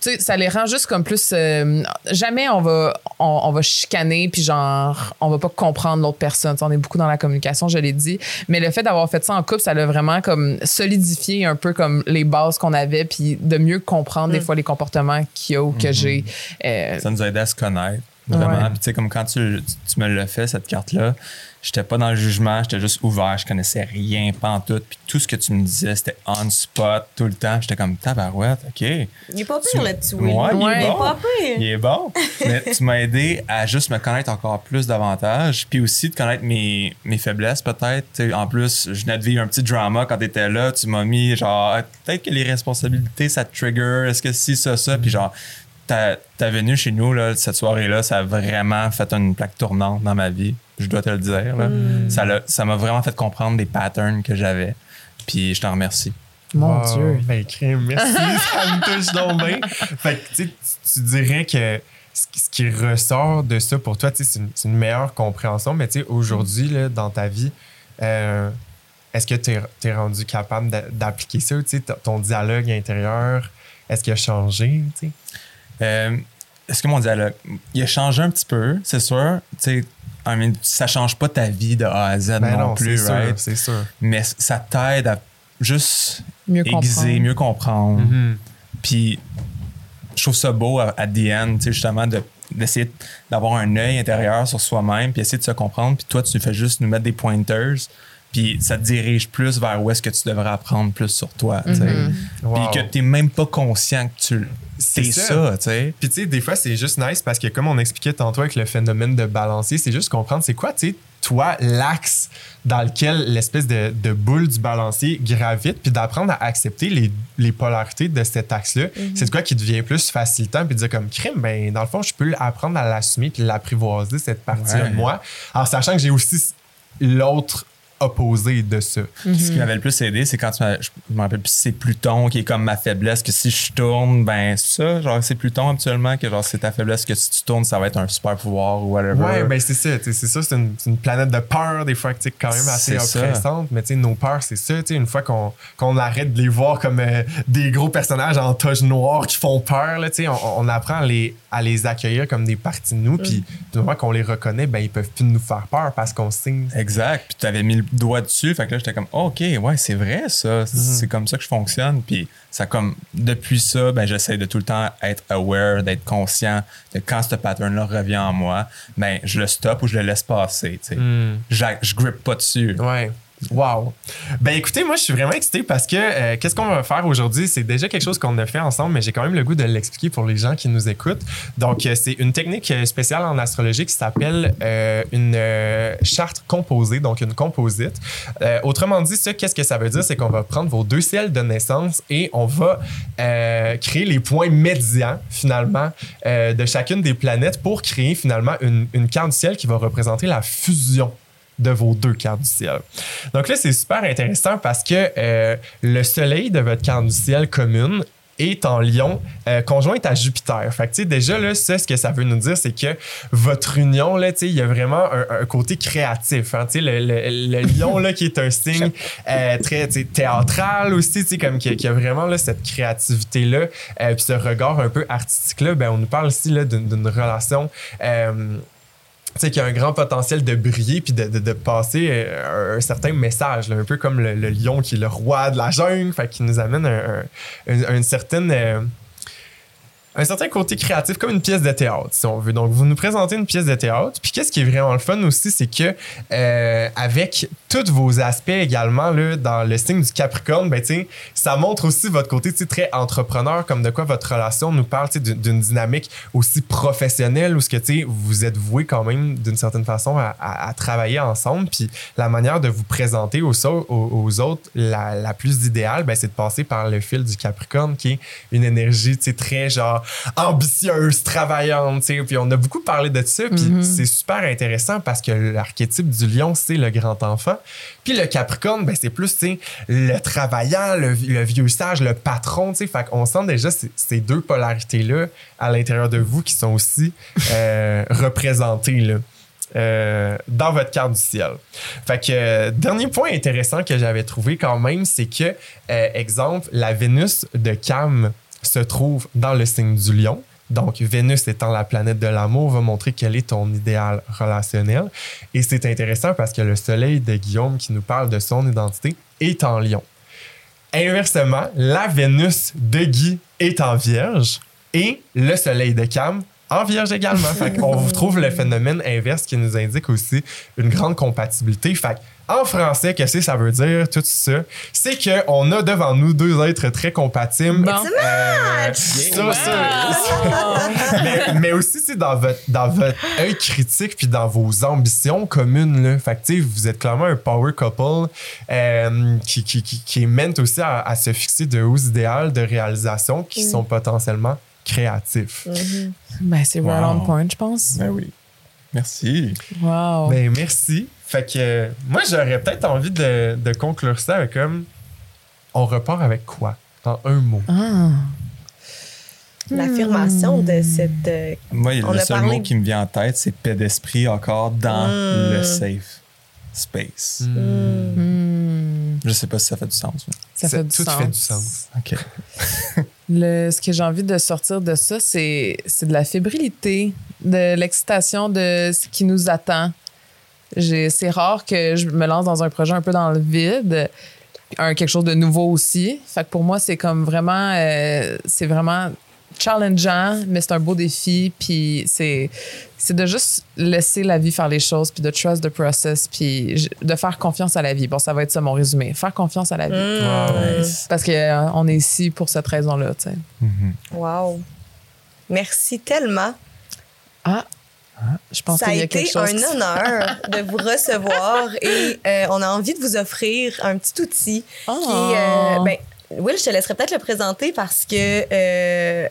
tu sais, ça les rend juste comme plus. euh, jamais on va, on, on va chicaner, puis genre, on va pas comprendre l'autre personne. On est beaucoup dans la communication, je l'ai dit. Mais le fait d'avoir fait ça en couple, ça l'a vraiment comme solidifié un peu comme les bases qu'on avait, puis de mieux comprendre des fois les comportements qu'il y a ou que j'ai. Euh, Ça nous a aidé à se connaître. Vraiment. Ouais. Puis, tu sais, comme quand tu, tu, me l'as fait, cette carte-là, j'étais pas dans le jugement, j'étais juste ouvert, je connaissais rien, pas en tout. Puis tout ce que tu me disais, c'était on spot tout le temps. J'étais comme tabarouette, OK. Il est pas pire Tu- là-dessus. Ouais, il est il est bon. pas pire. Il est bon. Mais tu m'as aidé à juste me connaître encore plus davantage. Puis aussi de connaître mes, mes faiblesses, peut-être. En plus, je venais de vivre un petit drama quand t'étais là. Tu m'as mis genre, peut-être que les responsabilités, ça te trigger. Est-ce que si, ça, ça? Puis genre, ta, ta venue chez nous, là, cette soirée-là, ça a vraiment fait une plaque tournante dans ma vie. Je dois te le dire. là. Ça l'a- Ça m'a vraiment fait comprendre des patterns que j'avais. Puis je t'en remercie. mon Wow, Dieu. Ben, crème, merci, ça me touche donc bien. Fait que, tu tu- dirais que ce qui- ressort de ça pour toi, c'est une, c'est une meilleure compréhension, mais tu sais, aujourd'hui, là, dans ta vie, euh, est-ce que tu es, rendu capable d'a- d'appliquer ça, ton dialogue intérieur, est-ce qu'il a changé? Euh, Est-ce que mon dialogue, il a changé un petit peu, c'est sûr. Tu sais, I mean, ça change pas ta vie de A à Z Ben non, non, plus, right? c'est sûr. Mais ça t'aide à juste Mieux aiguiser, comprendre. mieux comprendre. Mhm. Puis je trouve ça beau à, à the end, tu sais, justement, de- d'essayer d'avoir un œil intérieur sur soi-même, puis essayer de se comprendre. Puis toi, tu fais juste nous mettre des pointers, puis ça te dirige plus vers où est-ce que tu devrais apprendre plus sur toi, tu. Mm-hmm. Wow. Puis que t'es même pas conscient que tu C'est ça. ça, tu sais. Puis, tu sais, des fois, c'est juste nice parce que, comme on expliquait tantôt avec le phénomène de balancier, c'est juste comprendre c'est quoi, tu sais, toi, l'axe dans lequel l'espèce de, de boule du balancier gravite, puis d'apprendre à accepter les, les polarités de cet axe-là. C'est de quoi qui devient plus facilitant, puis de dire comme crime, ben, dans le fond, je peux apprendre à l'assumer, puis l'apprivoiser, cette partie-là Ouais. de moi, en sachant que j'ai aussi l'autre opposé de ça. Ce qui m'avait le plus aidé, c'est quand tu m'as- je me rappelle plus si c'est Pluton qui est comme ma faiblesse, que si je tourne, ben ça, genre c'est Pluton habituellement, que genre c'est ta faiblesse, que si tu tournes, ça va être un super pouvoir ou whatever. Ouais, ben c'est ça. C'est ça, c'est une, planète de peur, des fois, sais, quand même assez oppressante. Mais tu sais, nos peurs, c'est ça. tu sais, Une fois qu'on qu'on arrête de les voir comme euh, des gros personnages en toge noire qui font peur, là, tu sais, on, on apprend à les, à les accueillir comme des parties de nous. Puis du moment qu'on les reconnaît, ben ils peuvent plus nous faire peur parce qu'on signe. Exact. Puis tu avais mis le doigt dessus. Fait que là, j'étais comme, oh, OK, ouais, c'est vrai, ça. C'est comme ça que je fonctionne. Puis ça, comme, depuis ça, ben, j'essaie de tout le temps être aware, d'être conscient de quand ce pattern-là revient en moi, ben, je le stoppe ou je le laisse passer. J'a- Je grippe pas dessus. Ouais. Wow! Ben écoutez, moi je suis vraiment excité parce que euh, qu'est-ce qu'on va faire aujourd'hui? C'est déjà quelque chose qu'on a fait ensemble, mais j'ai quand même le goût de l'expliquer pour les gens qui nous écoutent. Donc, euh, c'est une technique euh, spéciale en astrologie qui s'appelle une charte composée, donc une composite. Autrement dit, ça, qu'est-ce que ça veut dire? C'est qu'on va prendre vos deux ciels de naissance et on va créer les points médians, finalement, de chacune des planètes pour créer finalement une, une carte du ciel qui va représenter la fusion de vos deux cartes du ciel. Donc là, c'est super intéressant parce que euh, le soleil de votre carte du ciel commune est en lion, euh, conjointe à Jupiter. Fait que, tu sais, déjà, là, ça, ce que ça veut nous dire, c'est que votre union, là, tu sais, il y a vraiment un, un côté créatif. Hein, tu sais, le, le, le lion, là, qui est un signe euh, très, théâtral aussi, tu sais, comme qui, qui a vraiment, là, cette créativité-là, euh, puis ce regard un peu artistique-là, ben, on nous parle ici, d'une relation... qui a un grand potentiel de briller puis de, de, passer euh, un, certain message, là, un peu comme le, lion qui est le roi de la jungle, fait qui nous amène un, un- une, une certaine. euh, un certain côté créatif, comme une pièce de théâtre, si on veut. Donc, vous nous présentez une pièce de théâtre. Puis, qu'est-ce qui est vraiment le fun aussi, c'est que euh, avec tous vos aspects également là, dans le signe du Capricorne, ben, ça montre aussi votre côté très entrepreneur, comme de quoi votre relation nous parle d'une dynamique aussi professionnelle où ce que vous êtes voué quand même d'une certaine façon à, à- à travailler ensemble. Puis la manière de vous présenter aux, au- aux autres, la, la plus idéale, ben, c'est de passer par le fil du Capricorne qui est une énergie très genre ambitieuse, travaillante. Puis on a beaucoup parlé de ça. Puis Mhm. c'est super intéressant parce que l'archétype du lion, c'est le grand enfant. Puis le Capricorne, ben, c'est plus le travaillant, le, vieux sage, le patron. Fait qu'on sent déjà ces, deux polarités-là à l'intérieur de vous qui sont aussi euh, représentées. Euh, dans votre carte du ciel. Fait que, euh, dernier point intéressant que j'avais trouvé quand même, c'est que, exemple, la Vénus de Cam se trouve dans le signe du lion. Donc, Vénus étant la planète de l'amour, va montrer quel est ton idéal relationnel. Et c'est intéressant parce que le soleil de Guillaume qui nous parle de son identité est en lion. Inversement, la Vénus de Guy est en vierge et le soleil de Cam en vierge également. fait qu'on vous trouve le phénomène inverse qui nous indique aussi une grande compatibilité. Fait que, en français, qu'est-ce que ça veut dire, tout ça? C'est qu'on a devant nous deux êtres très compatibles. Bon. Euh, ça, ça- mais, mais aussi, dans votre, dans votre œil critique puis dans vos ambitions communes, là. Fait que, vous êtes clairement un power couple euh, qui, qui, qui, qui mène aussi à, à se fixer de hauts idéaux de réalisation qui sont potentiellement créatifs. Ben, c'est right Wow. on point, je pense. Ben oui. Merci. Wow. Ben, merci. Fait que euh, moi, j'aurais peut-être envie de, de conclure ça avec comme on repart avec quoi? En un mot. Ah. L'affirmation de cette. euh, Moi, On le a seul parlé- mot qui me vient en tête, c'est paix d'esprit encore dans Mm. le safe space. hmm. Hmm. Je sais pas si ça fait du sens. mais- Ça fait du tout sens. fait du sens. OK. Le, ce que j'ai envie de sortir de ça, c'est c'est de la fébrilité, de l'excitation de ce qui nous attend. C'est rare que je me lance dans un projet un peu dans le vide, un quelque chose de nouveau aussi. Fait que pour moi, c'est comme vraiment, euh, c'est vraiment challengeant, mais c'est un beau défi. Puis c'est c'est de juste laisser la vie faire les choses, puis de trust the process, puis de faire confiance à la vie. Bon, ça va être ça mon résumé. Faire confiance à la vie. Nice. Parce qu'on est ici pour cette raison-là, tu sais. Mhm. Wow. Merci tellement. Ah, je pense Ça a été chose. un qui- honneur de vous recevoir et euh, on a envie de vous offrir un petit outil Oh. qui euh, ben, Will, je te laisserai peut-être le présenter parce que. euh,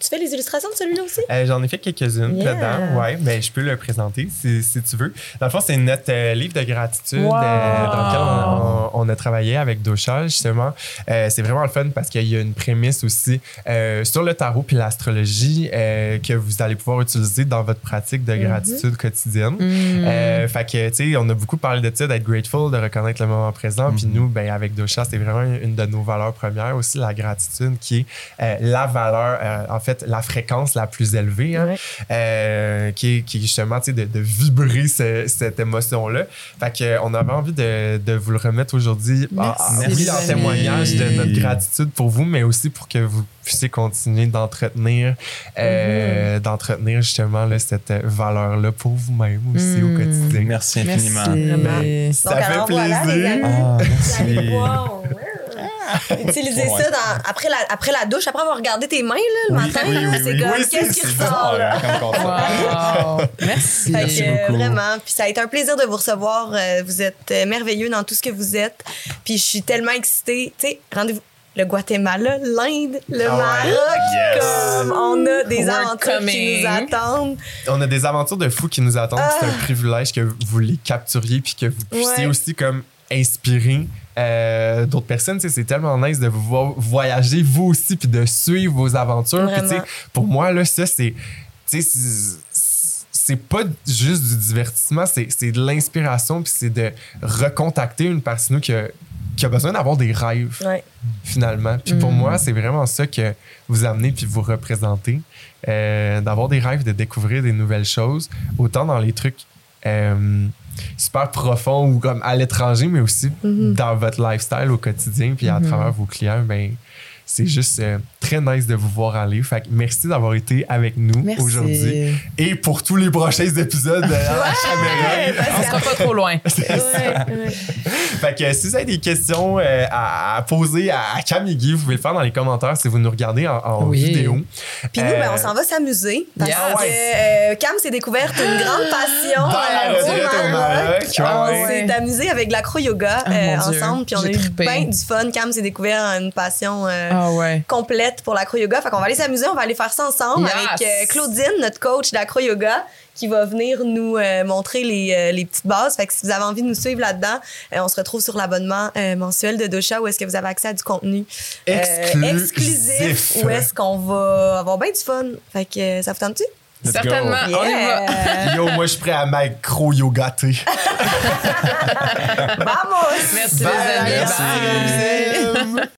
Tu fais les illustrations de celui-là aussi? Euh, J'en ai fait quelques-unes Yeah. dedans, ouais, mais je peux le présenter si, si tu veux. Dans le fond, c'est notre euh, livre de gratitude Wow. euh, dans lequel on, on- on a travaillé avec Docha, justement. Euh, c'est vraiment le fun parce qu'il y a une prémisse aussi euh, sur le tarot puis l'astrologie euh, que vous allez pouvoir utiliser dans votre pratique de gratitude quotidienne. Mm. Euh, fait que, tu sais, on a beaucoup parlé de ça, d'être grateful, de reconnaître le moment présent. Puis nous, ben, avec Dosha, c'est vraiment une de nos valeurs premières aussi, la gratitude, qui est euh, la valeur, euh, en fait, fait, la fréquence la plus élevée, hein, Ouais. euh, qui, est, qui est justement, tu sais, de, de vibrer ce- cette émotion-là. Fait que, euh, on avait envie de, de vous le remettre aujourd'hui. Merci, Ah, oui, en témoignage de notre gratitude pour vous, mais aussi pour que vous puissiez continuer d'entretenir, euh, d'entretenir justement là, cette valeur-là pour vous-même aussi au Mm. quotidien. Merci infiniment. Merci. Ça Donc, fait alors, voilà, les plaisir. Ah, merci. Utiliser Ouais. ça dans- après, la, après la douche, après avoir regardé tes mains là, le Oui, matin. oui, oui, c'est comme, qu'est-ce qui ressort là? Ah. Wow. Merci. Merci que, beaucoup. vraiment. Puis ça a été un plaisir de vous recevoir. Euh, vous êtes euh, merveilleux dans tout ce que vous êtes. Puis je suis tellement excitée. Tu sais, rendez-vous. Le Guatemala, l'Inde, le Ah ouais. Maroc, Yes. comme on a des We're aventures qui coming. nous attendent. On a des aventures de fous qui nous attendent. Ah. C'est un privilège que vous les capturiez puis que vous puissiez Ouais. aussi comme inspirer euh, d'autres personnes. C'est tellement nice de voir voyager vous aussi puis de suivre vos aventures. Puis, pour moi, là, ça, c'est. c'est- pas juste du divertissement, c'est de l'inspiration, puis c'est de recontacter une partie de nous qui a, qui a besoin d'avoir des rêves Ouais. finalement. Puis pour Mm. moi, c'est vraiment ça que vous amenez puis vous représentez. Euh, d'avoir des rêves, de découvrir des nouvelles choses, autant dans les trucs euh, super profonds ou comme à l'étranger, mais aussi Mhm. dans votre lifestyle au quotidien puis à Mhm. travers vos clients. Ben, c'est juste euh, très nice de vous voir aller. Fait que merci d'avoir été avec nous Merci. aujourd'hui et pour tous les prochains épisodes de la caméra. On sera pas trop loin. Ouais, ouais. Fait que si vous avez des questions euh, à, à poser à, à Cam et Guy, vous pouvez le faire dans les commentaires si vous nous regardez en, en Oui. vidéo. Puis nous, Euh, ben, on s'en va s'amuser. Parce Yes. que euh, Cam s'est découverte une grande passion Dans la euh. On ouais. ouais. s'est amusé avec de l'acro-yoga Ah, euh, ensemble, puis on a eu bien du fun. Cam s'est découvert une passion euh, Ah pour l'acro-yoga. Fait qu'on va aller s'amuser, on va aller faire ça ensemble Yes. avec euh, Claudine, notre coach d'acro-yoga, qui va venir nous euh, montrer les, euh, les petites bases. Fait que si vous avez envie de nous suivre là-dedans, euh, on se retrouve sur l'abonnement euh, mensuel de Dosha où est-ce que vous avez accès à du contenu euh, Exclusif. exclusif où est-ce qu'on va avoir bien du fun. Fait que euh, ça vous tente-tu? Let's. Certainement. On y va. Yeah! Yo, moi, je suis prêt à macro-yogater. Vamos! Merci Bye. les amis. Merci. Bye.